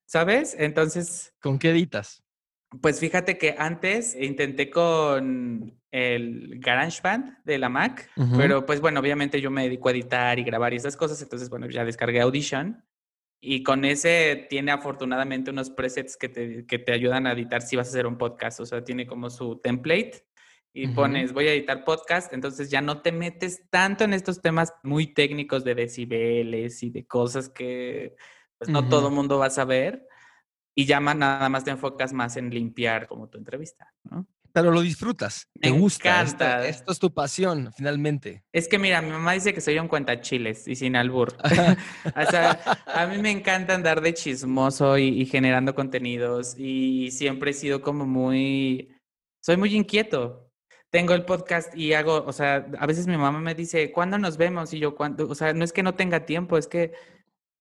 ¿sabes? Entonces,
¿Con qué editas?
pues fíjate que antes intenté con el GarageBand de la Mac,
Ujú.
pero pues bueno, obviamente yo me dedico a editar y grabar y esas cosas, entonces bueno, ya descargué Audition y con ese tiene afortunadamente unos presets que te, que te ayudan a editar si vas a hacer un podcast, o sea, tiene como su template y pones voy a editar podcast, entonces ya no te metes tanto en estos temas muy técnicos de decibeles y de cosas que pues no todo mundo va a saber y ya ma- nada más te enfocas más en limpiar como tu entrevista, ¿no?
Pero lo disfrutas, te
Me
gusta. Esto,
encanta.
esto es tu pasión, finalmente.
Es que mira, mi mamá dice que soy un cuentachiles y sin albur. (laughs) o sea, a mí me encanta andar de chismoso y, y generando contenidos y siempre he sido como muy, soy muy inquieto. Tengo el podcast y hago, o sea, a veces mi mamá me dice, ¿cuándo nos vemos? Y yo, ¿cuándo? O sea, no es que no tenga tiempo, es que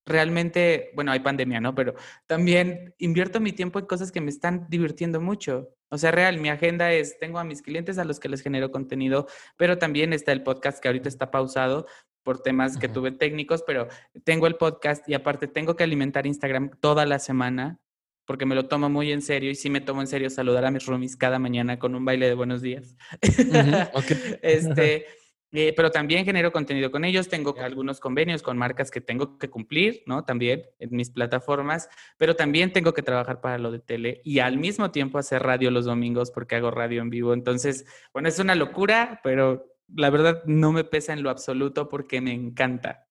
realmente, bueno, hay pandemia, ¿no? Pero también invierto mi tiempo en cosas que me están divirtiendo mucho. O sea, real, mi agenda es, tengo a mis clientes a los que les genero contenido, pero también está el podcast que ahorita está pausado por temas que tuve técnicos, pero tengo el podcast y aparte tengo que alimentar Instagram toda la semana porque me lo tomo muy en serio y sí me tomo en serio saludar a mis roomies cada mañana con un baile de buenos días. (laughs) Este, eh, pero también genero contenido con ellos, tengo algunos convenios con marcas que tengo que cumplir, ¿no? También en mis plataformas, pero también tengo que trabajar para lo de tele y al mismo tiempo hacer radio los domingos porque hago radio en vivo. Entonces, bueno, es una locura, pero la verdad no me pesa en lo absoluto porque me encanta.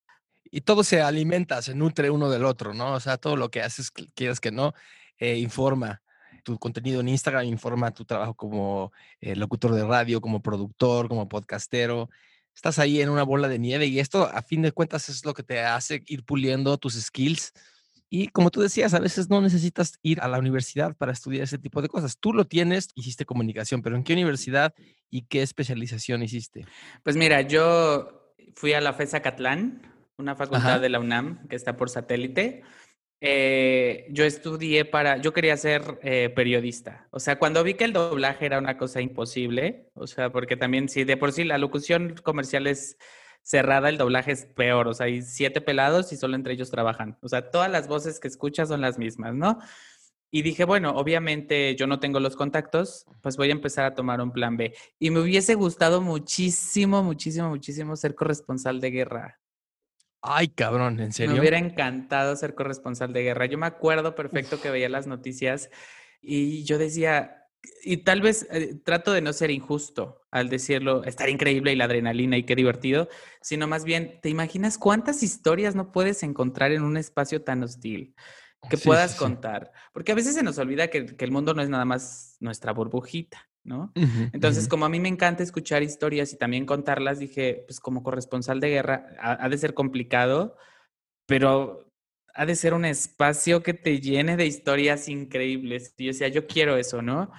Y todo se alimenta, se nutre uno del otro, ¿no? O sea, todo lo que haces, quieras que no, eh, informa. Tu contenido en Instagram informa tu trabajo como eh, locutor de radio, como productor, como podcastero. Estás ahí en una bola de nieve y esto, a fin de cuentas, es lo que te hace ir puliendo tus skills. Y como tú decías, a veces no necesitas ir a la universidad para estudiar ese tipo de cosas. Tú lo tienes, hiciste comunicación, pero ¿en qué universidad y qué especialización hiciste?
Pues mira, yo fui a la FESA Catlán, una facultad
Ajá.
de la UNAM que está por satélite. Eh, yo estudié para, yo quería ser eh, periodista. O sea, cuando vi que el doblaje era una cosa imposible, o sea, porque también si de por sí la locución comercial es cerrada, el doblaje es peor. O sea, hay siete pelados y solo entre ellos trabajan. O sea, todas las voces que escuchas son las mismas, ¿no? Y dije, bueno, obviamente yo no tengo los contactos, pues voy a empezar a tomar un plan B. Y me hubiese gustado muchísimo, muchísimo, muchísimo ser corresponsal de guerra.
Ay, cabrón, ¿en
Me
serio?
hubiera encantado ser corresponsal de guerra. Yo me acuerdo perfecto que veía las noticias y yo decía, y tal vez eh, trato de no ser injusto al decirlo, estar increíble y la adrenalina y qué divertido, sino más bien, ¿te imaginas cuántas historias no puedes encontrar en un espacio tan hostil? que
Sí,
puedas
sí, sí.
contar. Porque a veces se nos olvida que, que el mundo no es nada más nuestra burbujita, ¿no?
Ujú,
Entonces,
ujú.
como a mí me encanta escuchar historias y también contarlas, dije, pues como corresponsal de guerra, ha, ha de ser complicado, pero ha de ser un espacio que te llene de historias increíbles. Y yo decía, yo quiero eso, ¿no?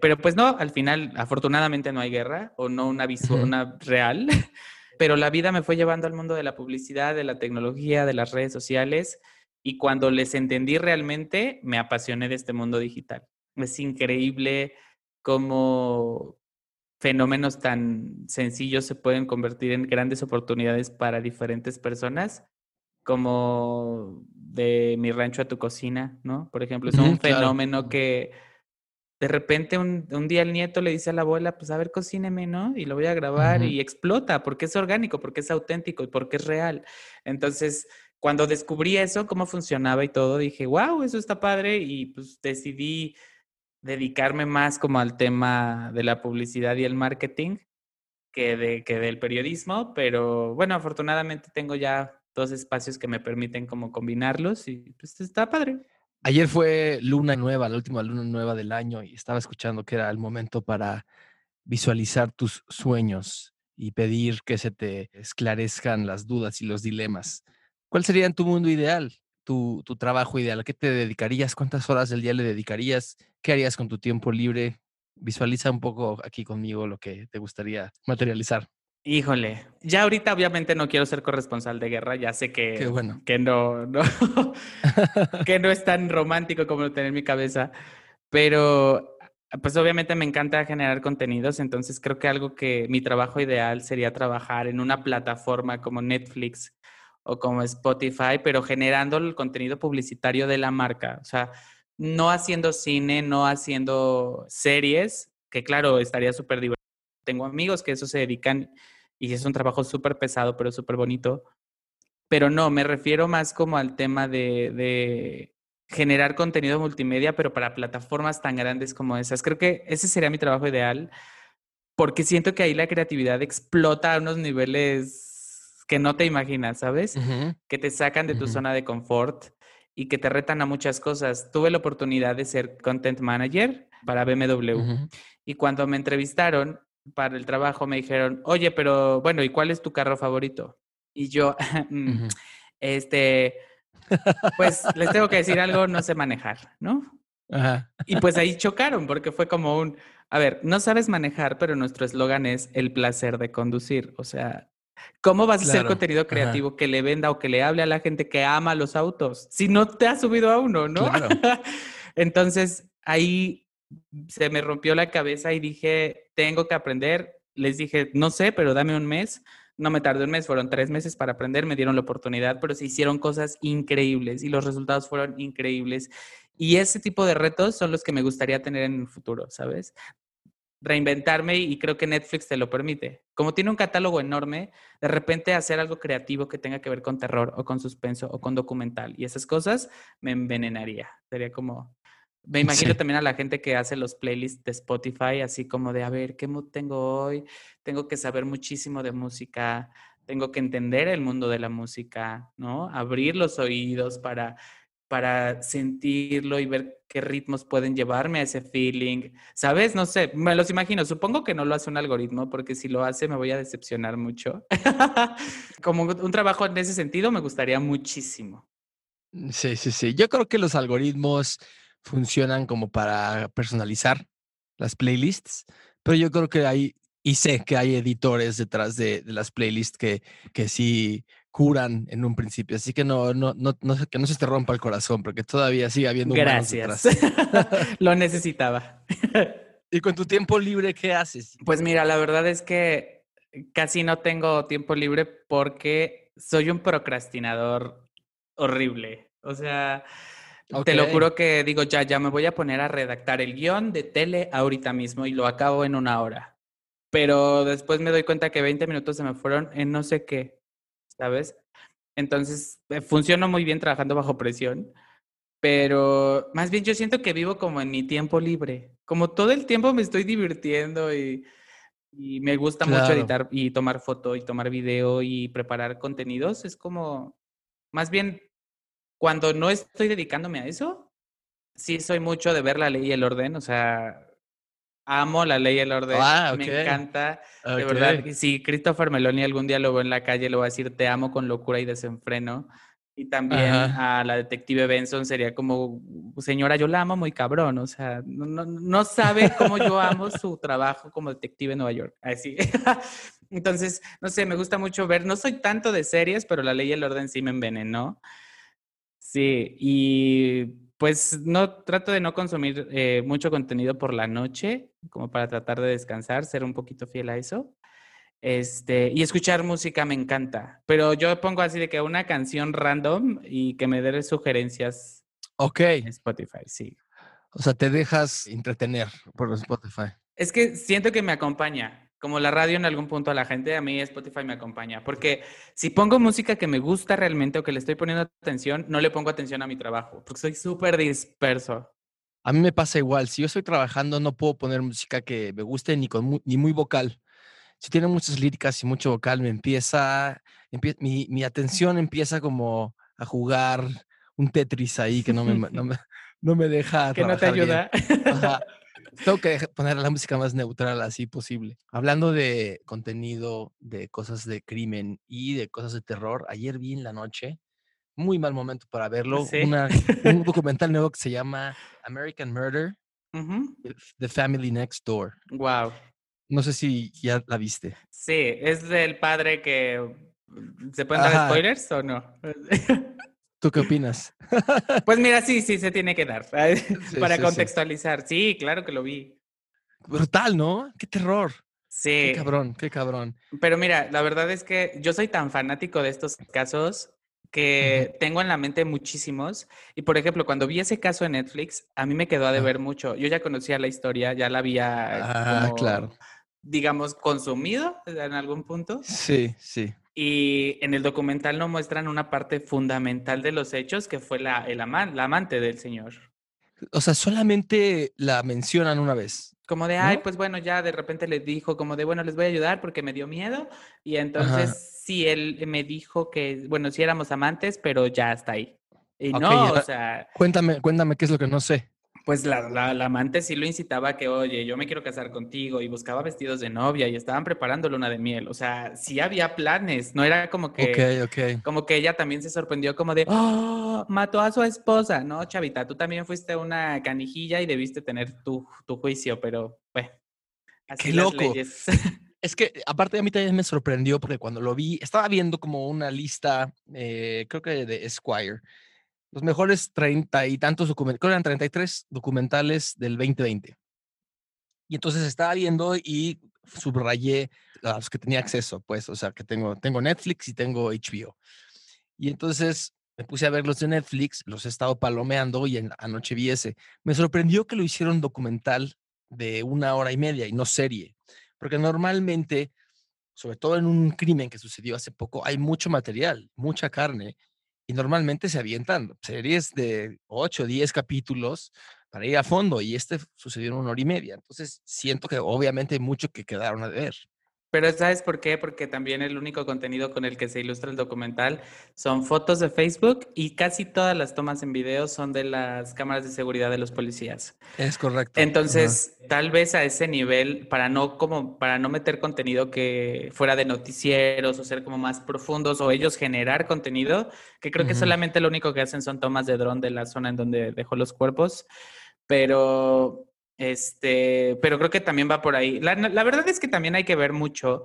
Pero pues no, al final, afortunadamente no hay guerra o no una visual,
Ujú.
una real, (laughs) pero la vida me fue llevando al mundo de la publicidad, de la tecnología, de las redes sociales y cuando les entendí realmente, me apasioné de este mundo digital. Es increíble cómo fenómenos tan sencillos se pueden convertir en grandes oportunidades para diferentes personas, como de mi rancho a tu cocina, ¿no? Por ejemplo, es un fenómeno que de repente un, un día el nieto le dice a la abuela, pues a ver, cocíneme, ¿no? Y lo voy a grabar y explota porque es orgánico, porque es auténtico y porque es real. Entonces, cuando descubrí eso, cómo funcionaba y todo, dije, wow, eso está padre y pues decidí dedicarme más como al tema de la publicidad y el marketing que, de, que del periodismo, pero bueno, afortunadamente tengo ya dos espacios que me permiten como combinarlos y pues está padre.
Ayer fue luna nueva, la última luna nueva del año y estaba escuchando que era el momento para visualizar tus sueños y pedir que se te esclarezcan las dudas y los dilemas. ¿Cuál sería en tu mundo ideal, tu, tu trabajo ideal? ¿A qué te dedicarías? ¿Cuántas horas del día le dedicarías? ¿Qué harías con tu tiempo libre? Visualiza un poco aquí conmigo lo que te gustaría materializar.
Híjole, ya ahorita obviamente no quiero ser corresponsal de guerra, ya sé que,
bueno.
que no, no, (laughs) que no es tan romántico como lo tenía en mi cabeza, pero pues obviamente me encanta generar contenidos, entonces creo que algo que mi trabajo ideal sería trabajar en una plataforma como Netflix o como Spotify, pero generando el contenido publicitario de la marca, o sea, no haciendo cine, no haciendo series, que claro, estaría súper divertido. Tengo amigos que eso se dedican y es un trabajo súper pesado, pero súper bonito. Pero no, me refiero más como al tema de, de, generar contenido multimedia, pero para plataformas tan grandes como esas. Creo que ese sería mi trabajo ideal, porque siento que ahí la creatividad explota a unos niveles que no te imaginas, ¿sabes?
Uh -huh.
Que te sacan de tu uh -huh. zona de confort y que te retan a muchas cosas. Tuve la oportunidad de ser content manager para BMW. Y cuando me entrevistaron para el trabajo me dijeron, oye, pero bueno, ¿y cuál es tu carro favorito? Y yo, (laughs) "Mm, este, pues les tengo que decir algo, no sé manejar, ¿no?
Ajá.
Y pues ahí chocaron porque fue como un, a ver, no sabes manejar, pero nuestro eslogan es el placer de conducir. O sea, ¿cómo vas a hacer contenido
ajá.
creativo que le venda o que le hable a la gente que ama los autos si no te has subido a uno, ¿no?
Claro. (laughs)
Entonces ahí se me rompió la cabeza y dije, tengo que aprender. Les dije, no sé, pero dame un mes. No me tardé un mes, fueron tres meses para aprender, me dieron la oportunidad, pero se hicieron cosas increíbles y los resultados fueron increíbles. Y ese tipo de retos son los que me gustaría tener en el futuro, ¿sabes? Reinventarme y creo que Netflix te lo permite. Como tiene un catálogo enorme, de repente hacer algo creativo que tenga que ver con terror o con suspenso o con documental y esas cosas me envenenaría. Sería como, me imagino
Sí.
también a la gente que hace los playlists de Spotify, así como de, a ver, ¿qué mood tengo hoy? Tengo que saber muchísimo de música, tengo que entender el mundo de la música, ¿no? Abrir los oídos para, para sentirlo y ver qué ritmos pueden llevarme a ese feeling, ¿sabes? No sé, me los imagino. Supongo que no lo hace un algoritmo, porque si lo hace me voy a decepcionar mucho. (laughs) como un trabajo en ese sentido me gustaría muchísimo.
Sí, sí, sí. Yo creo que los algoritmos funcionan como para personalizar las playlists, pero yo creo que hay, y sé que hay editores detrás de, de las playlists que, que sí curan en un principio, así que no, no, no, no, que no se te rompa el corazón, porque todavía sigue habiendo
Gracias. (laughs) lo necesitaba. (laughs)
Y con tu tiempo libre, ¿qué haces?
Pues mira, la verdad es que casi no tengo tiempo libre porque soy un procrastinador horrible. O sea, te lo juro que digo, ya, ya me voy a poner a redactar el guion de tele ahorita mismo y lo acabo en una hora. Pero después me doy cuenta que 20 minutos se me fueron en no sé qué, ¿sabes? Entonces, eh, funciono muy bien trabajando bajo presión, pero más bien yo siento que vivo como en mi tiempo libre. Como todo el tiempo me estoy divirtiendo y, y me gusta mucho
Claro.
editar y tomar foto y tomar video y preparar contenidos. Es como, más bien, cuando no estoy dedicándome a eso, sí soy mucho de ver la ley y el orden. O sea, amo la ley y el orden.
Ah,
Me
ok.
encanta. De
Ok.
verdad, si Christopher Meloni algún día lo veo en la calle, le voy a decir te amo con locura y desenfreno. Y también
Ajá.
a la detective Benson sería como, señora, yo la amo muy cabrón. O sea, no, no sabe cómo yo amo su trabajo como detective en Nueva York. Así. (laughs) Entonces, no sé, me gusta mucho ver. No soy tanto de series, pero la ley y el orden sí me envenenó. Sí, y pues no trato de no consumir eh, mucho contenido por la noche, como para tratar de descansar, ser un poquito fiel a eso. Este, y escuchar música me encanta, pero yo pongo así de que una canción random y que me dé sugerencias
Ok.
en Spotify, sí.
O sea, te dejas entretener por Spotify.
Es que siento que me acompaña, como la radio en algún punto a la gente, a mí Spotify me acompaña, porque si pongo música que me gusta realmente o que le estoy poniendo atención, no le pongo atención a mi trabajo, porque soy súper disperso.
A mí me pasa igual. Si yo estoy trabajando, no puedo poner música que me guste ni, con ni muy vocal. Si tiene muchas líricas y mucho vocal, me empieza, empie- mi, mi atención empieza como a jugar un Tetris ahí que no me, no (laughs) me, no me deja
que no te
trabajar bien.
ayuda.
Ajá. (laughs) Tengo que poner la música más neutral así posible. Hablando de contenido, de cosas de crimen y de cosas de terror, ayer vi en la noche, muy mal momento para verlo,
Sí.
una, un (laughs) documental nuevo que se llama American Murder. The- The Family Next Door.
Wow.
No sé si ya la viste.
Sí, es del padre que... ¿Se pueden dar
Ajá.
spoilers o no? (laughs)
¿Tú qué opinas?
Pues mira, sí, sí, se tiene que dar. Para
sí,
contextualizar. Sí, claro que lo vi.
Brutal, ¿no? Qué terror. Qué
Sí.
cabrón, qué cabrón.
Pero mira, la verdad es que yo soy tan fanático de estos casos que tengo en la mente muchísimos. Y por ejemplo, cuando vi ese caso en Netflix, a mí me quedó a deber mucho. Yo ya conocía la historia, ya la había,
Ah,
como,
claro.
digamos, consumido en algún punto.
Sí, sí.
Y en el documental no muestran una parte fundamental de los hechos, que fue la, el la amante del señor.
O sea, solamente la mencionan una vez.
Como de, ay, pues bueno, ya de repente le dijo como de, bueno, les voy a ayudar porque me dio miedo. Y entonces
Ajá.
sí, él me dijo que, bueno, sí éramos amantes, pero ya hasta ahí. Y no, o sea,
Cuéntame, cuéntame qué es lo que no sé.
Pues la, la, la, amante sí lo incitaba a que, oye, yo me quiero casar contigo y buscaba vestidos de novia y estaban preparando luna de miel. O sea, sí había planes, no era como que,
okay,
como que ella también se sorprendió como de, oh, mató a su esposa. No, chavita, tú también fuiste una canijilla y debiste tener tu, tu juicio, pero, bueno,
así Qué loco. (laughs) Es que aparte a mí también me sorprendió porque cuando lo vi, estaba viendo como una lista, eh, creo que de Esquire, los mejores treinta y tantos documentales, eran 33 documentales del 2020. Y entonces estaba viendo y subrayé los que tenía acceso, pues, o sea, que tengo, tengo Netflix y tengo HBO. Y entonces me puse a ver los de Netflix, los he estado palomeando y en, anoche vi. Me sorprendió que lo hicieron documental de una hora y media y no serie. Porque normalmente, sobre todo en un crimen que sucedió hace poco, hay mucho material, mucha carne, y normalmente se avientan series de 8 o 10 capítulos para ir a fondo, y este sucedió en una hora y media. Entonces, siento que obviamente hay mucho que quedaron a ver.
Pero ¿sabes por qué? Porque también el único contenido con el que se ilustra el documental son fotos de Facebook y casi todas las tomas en video son de las cámaras de seguridad de los policías.
Es correcto.
Entonces, tal vez a ese nivel, para no como para no meter contenido que fuera de noticieros o ser como más profundos o ellos generar contenido, que creo que solamente lo único que hacen son tomas de dron de la zona en donde dejó los cuerpos, pero este, pero creo que también va por ahí. La, verdad es que también hay que ver mucho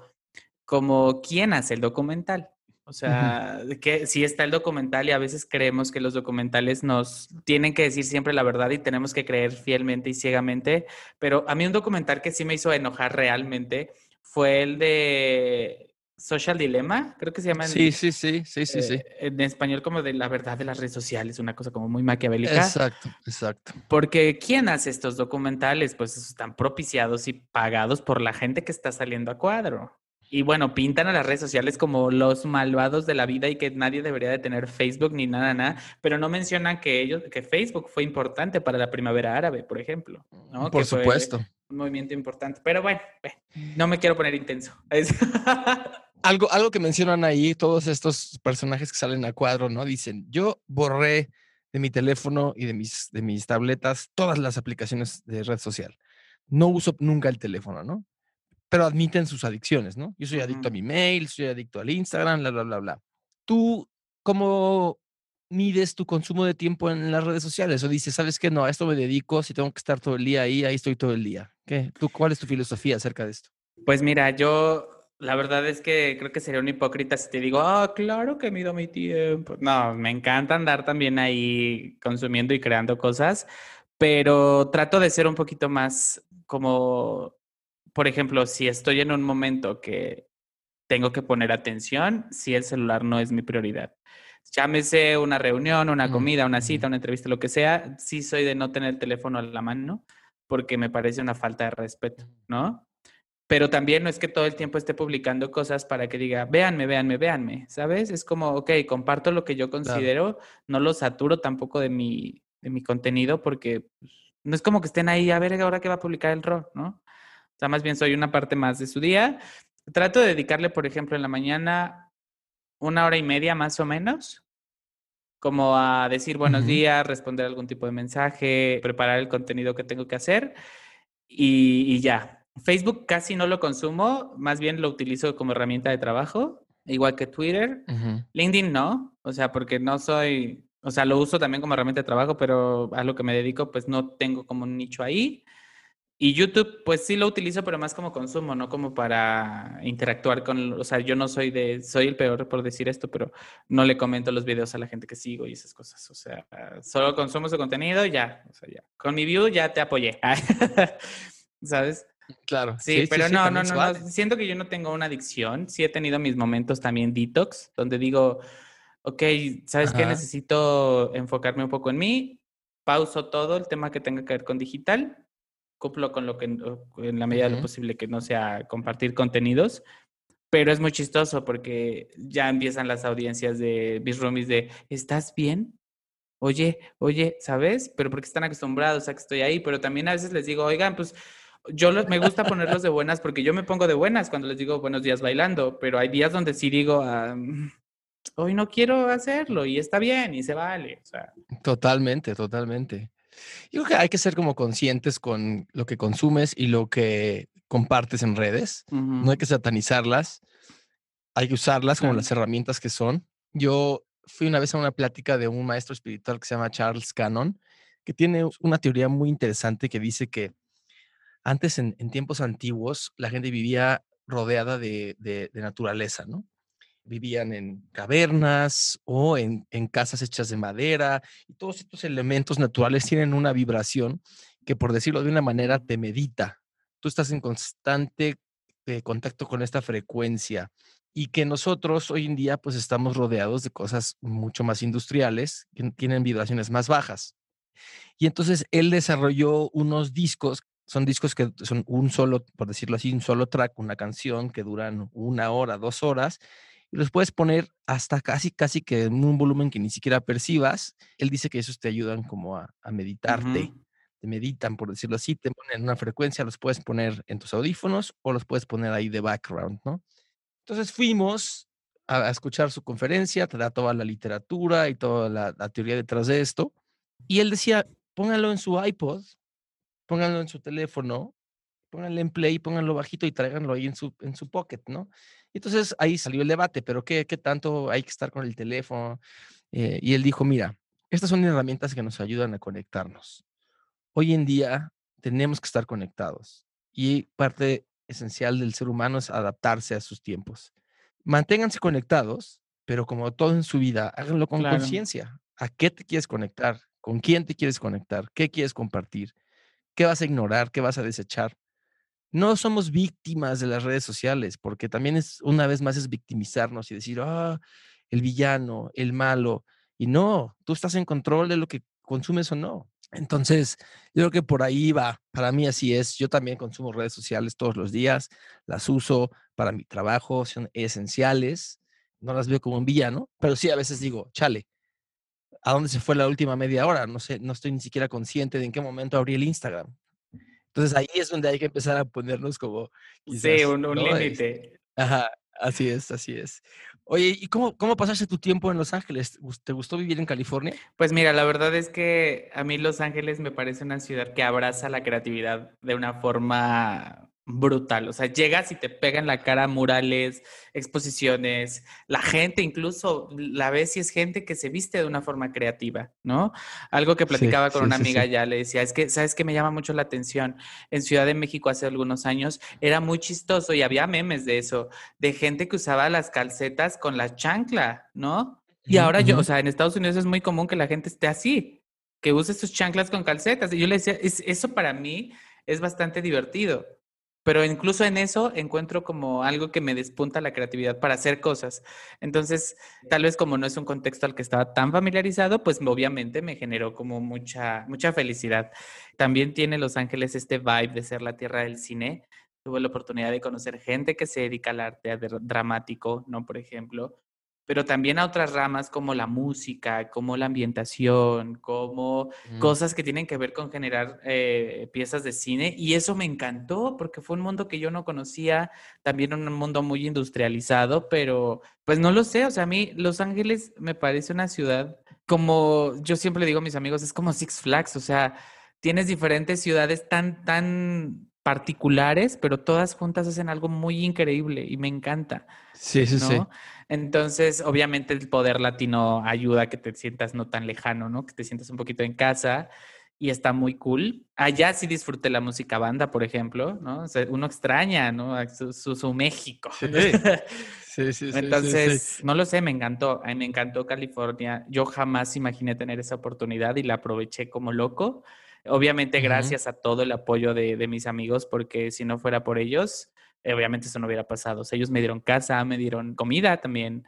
como quién hace el documental. O sea, que si está el documental y a veces creemos que los documentales nos tienen que decir siempre la verdad y tenemos que creer fielmente y ciegamente, pero a mí un documental que sí me hizo enojar realmente fue el de Social Dilemma, creo que se llama.
sí, sí, sí, sí, sí, sí.
Eh, en español como de la verdad de las redes sociales, una cosa como muy maquiavélica.
Exacto, exacto.
Porque ¿quién hace estos documentales? Pues están propiciados y pagados por la gente que está saliendo a cuadro. Y bueno, pintan a las redes sociales como los malvados de la vida y que nadie debería de tener Facebook ni nada, nada, pero no mencionan que ellos, que Facebook fue importante para la primavera árabe, por ejemplo. ¿no?
Por supuesto.
un movimiento importante. Pero bueno, no me quiero poner intenso. (laughs)
algo, algo que mencionan ahí, todos estos personajes que salen a cuadro, ¿no? Dicen, yo borré de mi teléfono y de mis, de mis tabletas todas las aplicaciones de red social. No uso nunca el teléfono, ¿no? Pero admiten sus adicciones, ¿no? Yo soy adicto a mi mail, soy adicto al Instagram, bla, bla, bla, bla. ¿Tú cómo mides tu consumo de tiempo en las redes sociales? O dices, ¿sabes qué? No, a esto me dedico, si tengo que estar todo el día ahí, ahí estoy todo el día. ¿Qué? ¿Tú, ¿Cuál es tu filosofía acerca de esto?
Pues mira, yo la verdad es que creo que sería un hipócrita si te digo, ah, claro que mido mi tiempo. No, me encanta andar también ahí consumiendo y creando cosas, pero trato de ser un poquito más como, por ejemplo, si estoy en un momento que tengo que poner atención, si el celular no es mi prioridad. Llámese una reunión, una comida, una cita, una entrevista, lo que sea, sí soy de no tener el teléfono a la mano porque me parece una falta de respeto, ¿no? Pero también no es que todo el tiempo esté publicando cosas para que diga, véanme, véanme, véanme, ¿sabes? Es como, ok, comparto lo que yo considero, no lo saturo tampoco de mi, de mi contenido porque pues, no es como que estén ahí, a ver ahora qué va a publicar el rol, ¿no? O sea, más bien soy una parte más de su día. Trato de dedicarle, por ejemplo, en la mañana una hora y media más o menos, como a decir buenos días, responder algún tipo de mensaje, preparar el contenido que tengo que hacer y ya, Facebook casi no lo consumo, más bien lo utilizo como herramienta de trabajo, igual que Twitter. LinkedIn no, o sea, porque no soy, o sea, lo uso también como herramienta de trabajo, pero a lo que me dedico, pues no tengo como un nicho ahí. Y YouTube, pues sí lo utilizo, pero más como consumo, no como para interactuar con, o sea, yo no soy de, soy el peor por decir esto, pero no le comento los videos a la gente que sigo y esas cosas. O sea, solo consumo su contenido y ya, o sea, ya. Con mi view ya te apoyé, (laughs) ¿sabes?
Claro.
Sí, pero no, no, no, Siento que yo no tengo una adicción. Sí he tenido mis momentos también detox, donde digo, ok, ¿sabes qué? Necesito enfocarme un poco en mí. Pauso todo el tema que tenga que ver con digital. Cumplo con lo que, en la medida de lo posible, que no sea compartir contenidos. Pero es muy chistoso porque ya empiezan las audiencias de mis roomies de, ¿estás bien? Oye, oye, ¿sabes? Pero porque están acostumbrados a que estoy ahí. Pero también a veces les digo, oigan, pues yo me gusta ponerlos de buenas porque yo me pongo de buenas cuando les digo buenos días bailando, pero hay días donde sí digo, ah, hoy no quiero hacerlo y está bien y se vale.
Totalmente, totalmente. Yo creo que hay que ser como conscientes con lo que consumes y lo que compartes en redes. No hay que satanizarlas. Hay que usarlas como las herramientas que son. Yo fui una vez a una plática de un maestro espiritual que se llama Charles Cannon, que tiene una teoría muy interesante que dice que antes, en, tiempos antiguos, la gente vivía rodeada de, naturaleza, ¿no? vivían en cavernas o en, casas hechas de madera y todos estos elementos naturales tienen una vibración que por decirlo de una manera te medita. Tú estás en constante eh, contacto con esta frecuencia y que nosotros hoy en día pues estamos rodeados de cosas mucho más industriales que tienen vibraciones más bajas. Y entonces él desarrolló unos discos son discos que son un solo, por decirlo así, un solo track, una canción que duran una hora, dos horas, y los puedes poner hasta casi, casi que en un volumen que ni siquiera percibas. Él dice que esos te ayudan como a, meditarte, te meditan, por decirlo así, te ponen una frecuencia, los puedes poner en tus audífonos o los puedes poner ahí de background, ¿no? Entonces fuimos a, escuchar su conferencia, te da toda la literatura y toda la, la teoría detrás de esto. Y él decía, póngalo en su iPod, pónganlo en su teléfono, pónganle en play, pónganlo bajito y tráiganlo ahí en su, en su pocket, ¿no? Entonces ahí salió el debate, pero ¿qué, qué tanto hay que estar con el teléfono? Eh, y él dijo, mira, estas son herramientas que nos ayudan a conectarnos. Hoy en día tenemos que estar conectados y parte esencial del ser humano es adaptarse a sus tiempos. Manténganse conectados, pero como todo en su vida, háganlo con conciencia. ¿A qué te quieres conectar? ¿Con quién te quieres conectar? ¿Qué quieres compartir? ¿Qué vas a ignorar? ¿Qué vas a desechar? no somos víctimas de las redes sociales, porque también es, una vez más, es victimizarnos y decir, ah, el villano, el malo. Y no, tú estás en control de lo que consumes o no. Entonces, yo creo que por ahí va. Para mí así es. Yo también consumo redes sociales todos los días, las uso para mi trabajo, son esenciales. No las veo como un villano, pero sí a veces digo, chale, ¿a dónde se fue la última media hora? No sé, no estoy ni siquiera consciente de en qué momento abrí el Instagram. Entonces ahí es donde hay que empezar a ponernos como...
sí, un, límite.
Ajá, así es, así es. Oye, ¿y cómo, cómo pasaste tu tiempo en Los Ángeles? ¿Te gustó vivir en California?
Pues mira, la verdad es que a mí Los Ángeles me parece una ciudad que abraza la creatividad de una forma brutal. O sea, llegas y te pegan la cara murales, exposiciones, la gente incluso la ves y es gente que se viste de una forma creativa, ¿no? Algo que platicaba con una amiga ya le decía, es que, ¿sabes qué me llama mucho la atención? En Ciudad de México hace algunos años era muy chistoso y había memes de eso, de gente que usaba las calcetas con la chancla, ¿no? Y ahora yo, o sea, en Estados Unidos es muy común que la gente esté así, que use sus chanclas con calcetas. Y yo le decía, eso para mí es bastante divertido pero incluso en eso encuentro como algo que me despunta la creatividad para hacer cosas. Entonces, tal vez como no es un contexto al que estaba tan familiarizado, pues obviamente me generó como mucha, mucha felicidad. También tiene Los Ángeles este vibe de ser la tierra del cine. Tuve la oportunidad de conocer gente que se dedica al arte dramático, ¿no? Por ejemplo, pero también a otras ramas como la música, como la ambientación, como cosas que tienen que ver con generar eh, piezas de cine. Y eso me encantó porque fue un mundo que yo no conocía, también un mundo muy industrializado, pero pues no lo sé, o sea, a mí Los Ángeles me parece una ciudad como yo siempre le digo a mis amigos, es como Six Flags, o sea, tienes diferentes ciudades tan, tan particulares, pero todas juntas hacen algo muy increíble y me encanta.
Sí, sí, sí.
Entonces, obviamente el poder latino ayuda a que te sientas no tan lejano, ¿no? Que te sientas un poquito en casa y está muy cool. Allá sí disfruté la música banda, por ejemplo, ¿no? O sea, uno extraña, ¿no? Su, México. (laughs)
Sí, sí, sí.
Entonces, no lo sé, me encantó. A mí me encantó California. Yo jamás imaginé tener esa oportunidad y la aproveché como loco. Obviamente, gracias a todo el apoyo de, de mis amigos, porque si no fuera por ellos, eh, obviamente eso no hubiera pasado. O sea, ellos me dieron casa, me dieron comida también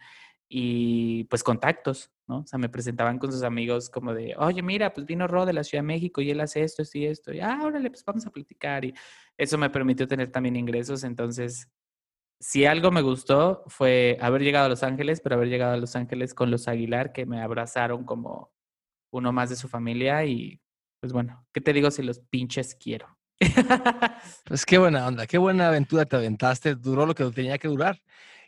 y pues contactos, ¿no? O sea, me presentaban con sus amigos como de, oye, mira, pues vino Ro de la Ciudad de México y él hace esto, esto y esto. Y, ah, órale, pues vamos a platicar. Y eso me permitió tener también ingresos. Entonces, si algo me gustó fue haber llegado a Los Ángeles, pero haber llegado a Los Ángeles con los Aguilar, que me abrazaron como uno más de su familia. Y pues bueno, ¿qué te digo si los pinches quiero?
Pues qué buena onda, qué buena aventura te aventaste, duró lo que tenía que durar.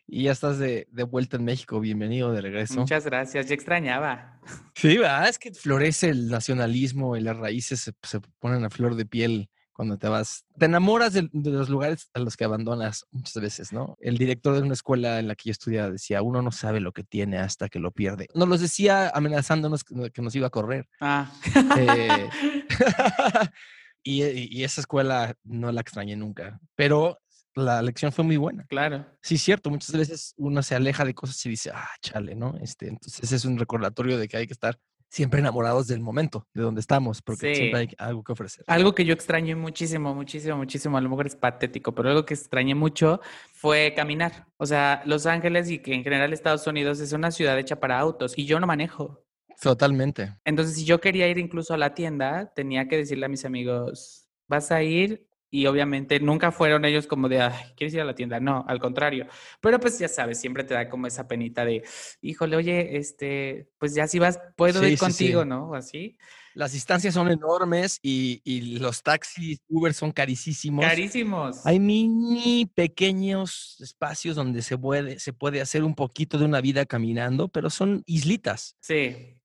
Y ya estás de, de vuelta en México. Bienvenido de regreso.
Muchas gracias, ya extrañaba.
Sí, ¿verdad? Es que florece el nacionalismo y las raíces se, se ponen a flor de piel cuando te vas. Te enamoras de, de los lugares a los que abandonas muchas veces, ¿no? El director de una escuela en la que yo estudiaba decía, uno no sabe lo que tiene hasta que lo pierde. Nos los decía amenazándonos que, que nos iba a correr.
Ah.
Eh, (laughs) (laughs) y, y esa escuela no la extrañé nunca, pero la lección fue muy buena.
claro.
Sí, cierto, muchas veces uno se aleja de cosas y dice, ah, chale, ¿no? Este, entonces es un recordatorio de que hay que estar siempre enamorados del momento, de donde estamos, porque
Sí.
siempre hay algo que ofrecer.
Algo que yo extrañé muchísimo, muchísimo, muchísimo, a lo mejor es patético, pero algo que extrañé mucho fue caminar. O sea, Los Ángeles y que en general Estados Unidos es una ciudad hecha para autos y yo no manejo.
Totalmente.
Entonces, si yo quería ir incluso a la tienda, tenía que decirle a mis amigos, vas a ir y obviamente nunca fueron ellos como de, "Ay, ¿quieres ir a la tienda? No, al contrario. Pero pues ya sabes, siempre te da como esa penita de, híjole, oye, este, pues ya si vas, puedo
Sí,
ir
sí, sí.
contigo, ¿no? O así.
Las distancias son enormes y, y los taxis, Uber son carísimos.
Carísimos.
Hay mini pequeños espacios donde se puede, se puede hacer un poquito de una vida caminando, pero son islitas.
Sí.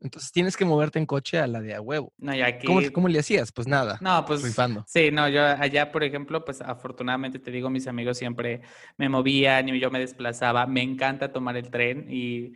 Entonces tienes que moverte en coche a la de a huevo.
No, y aquí...
¿Cómo, cómo le hacías? Pues nada,
No, pues
rifando.
sí, no, yo allá, por ejemplo, pues afortunadamente te digo, mis amigos siempre me movían y yo me desplazaba. Me encanta tomar el tren y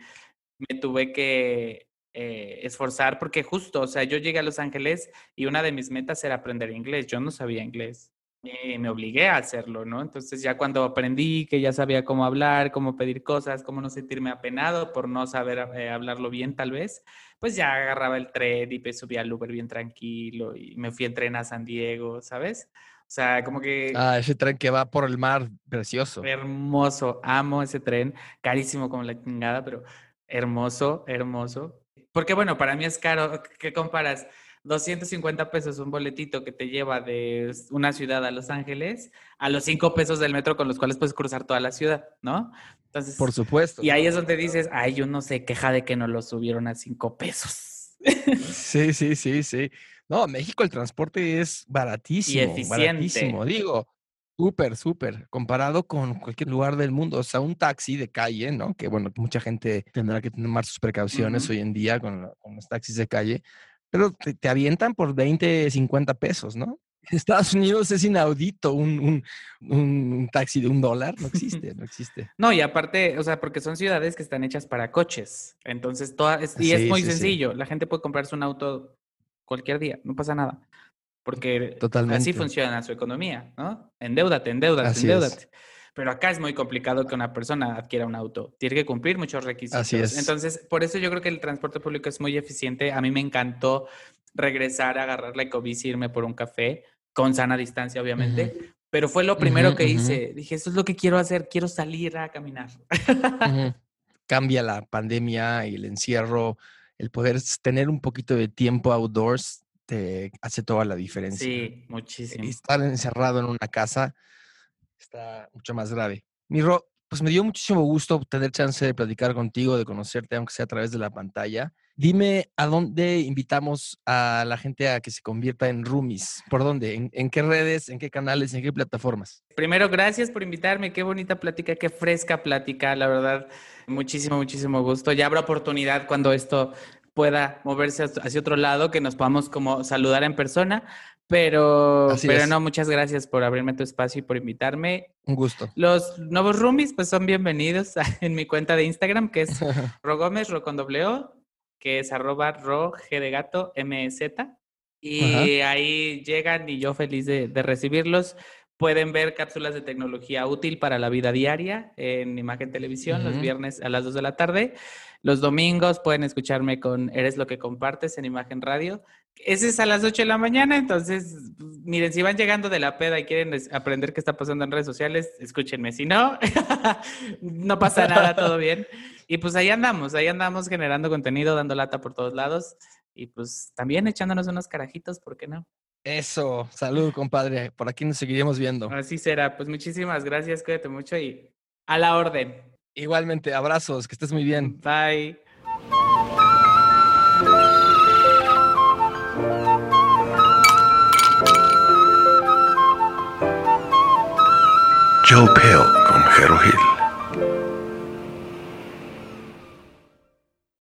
me tuve que eh, esforzar porque justo, o sea, yo llegué a Los Ángeles y una de mis metas era aprender inglés. Yo no sabía inglés y me obligué a hacerlo, ¿no? Entonces ya cuando aprendí que ya sabía cómo hablar, cómo pedir cosas, cómo no sentirme apenado por no saber eh, hablarlo bien tal vez, pues ya agarraba el tren y me subía al Uber bien tranquilo y me fui en tren a San Diego, ¿sabes? O sea, como que
Ah, ese tren que va por el mar, precioso.
hermoso, amo ese tren, carísimo como la chingada, pero hermoso, hermoso. Porque bueno, para mí es caro, ¿qué comparas? 250 pesos un boletito que te lleva de una ciudad a Los Ángeles a los 5 pesos del metro con los cuales puedes cruzar toda la ciudad, ¿no? Entonces,
Por supuesto.
y ahí es donde dices, ay, yo no sé, queja de que no lo subieron a 5 pesos. (laughs)
Sí, sí, sí, sí. No, México el transporte es baratísimo.
eficiente.
Baratísimo. Digo, súper, súper. Comparado con cualquier lugar del mundo. O sea, un taxi de calle, ¿no? Que bueno, mucha gente tendrá que tomar sus precauciones hoy en día con, con los taxis de calle. Pero te, te avientan por 20, 50 pesos, ¿no? En Estados Unidos es inaudito un, un, taxi de un dólar. No (laughs) existe, no existe.
No, y aparte, o sea, porque son ciudades que están hechas para coches. Entonces, toda, es- y es muy
sí, sí.
sencillo. La gente puede comprarse un auto cualquier día, no pasa nada. Porque
Totalmente.
así funciona su economía, ¿no? Endeudate, endeudate,
Así es.
Pero acá es muy complicado que una persona adquiera un auto. Tiene que cumplir muchos requisitos.
es.
Entonces, por eso yo creo que el transporte público es muy eficiente. A mí me encantó regresar, agarrar la ecobici, irme por un café, con sana distancia, obviamente. Pero fue lo primero que hice. Dije, esto es lo que quiero hacer, quiero salir a caminar. (laughs)
Cambia la pandemia y el encierro, el poder tener un poquito de tiempo outdoors te hace toda la diferencia.
Sí,
Y
muchísimo.
estar encerrado en una casa está mucho más grave. Miro, pues me dio muchísimo gusto tener chance de platicar contigo, de conocerte, aunque sea a través de la pantalla. Dime a dónde invitamos a la gente a que se convierta en roomies. ¿Por dónde? ¿En, en qué redes? ¿En qué canales? ¿En qué plataformas?
Primero, gracias por invitarme. Qué bonita plática, qué fresca plática, la verdad. Muchísimo, muchísimo gusto. Ya habrá oportunidad cuando esto pueda moverse hacia otro lado, que nos podamos como saludar en persona. Pero,
Así
pero
es.
no, muchas gracias por abrirme tu espacio y por invitarme.
Un gusto.
Los nuevos roomies, pues son bienvenidos (laughs) en mi cuenta de Instagram, que es (laughs) Rogómez, Ro con doble O, que es arroba ro g de gato mz. Y ahí llegan y yo feliz de, de recibirlos. Pueden ver cápsulas de tecnología útil para la vida diaria en Imagen Televisión los viernes a las 2 de la tarde. Los domingos pueden escucharme con Eres lo que compartes en Imagen Radio. Ese es a las 8 de la mañana, entonces, pues, miren, si van llegando de la peda y quieren aprender qué está pasando en redes sociales, escúchenme. Si no, (laughs) no pasa nada, todo bien. Y pues ahí andamos, ahí andamos generando contenido, dando lata por todos lados y pues también echándonos unos carajitos, ¿por qué no?
Eso, salud, compadre. Por aquí nos seguiremos viendo.
Así será. Pues muchísimas gracias, cuídate mucho y a la orden.
Igualmente, abrazos, que estés muy bien.
Bye.
Joe Pill con Jero Hill.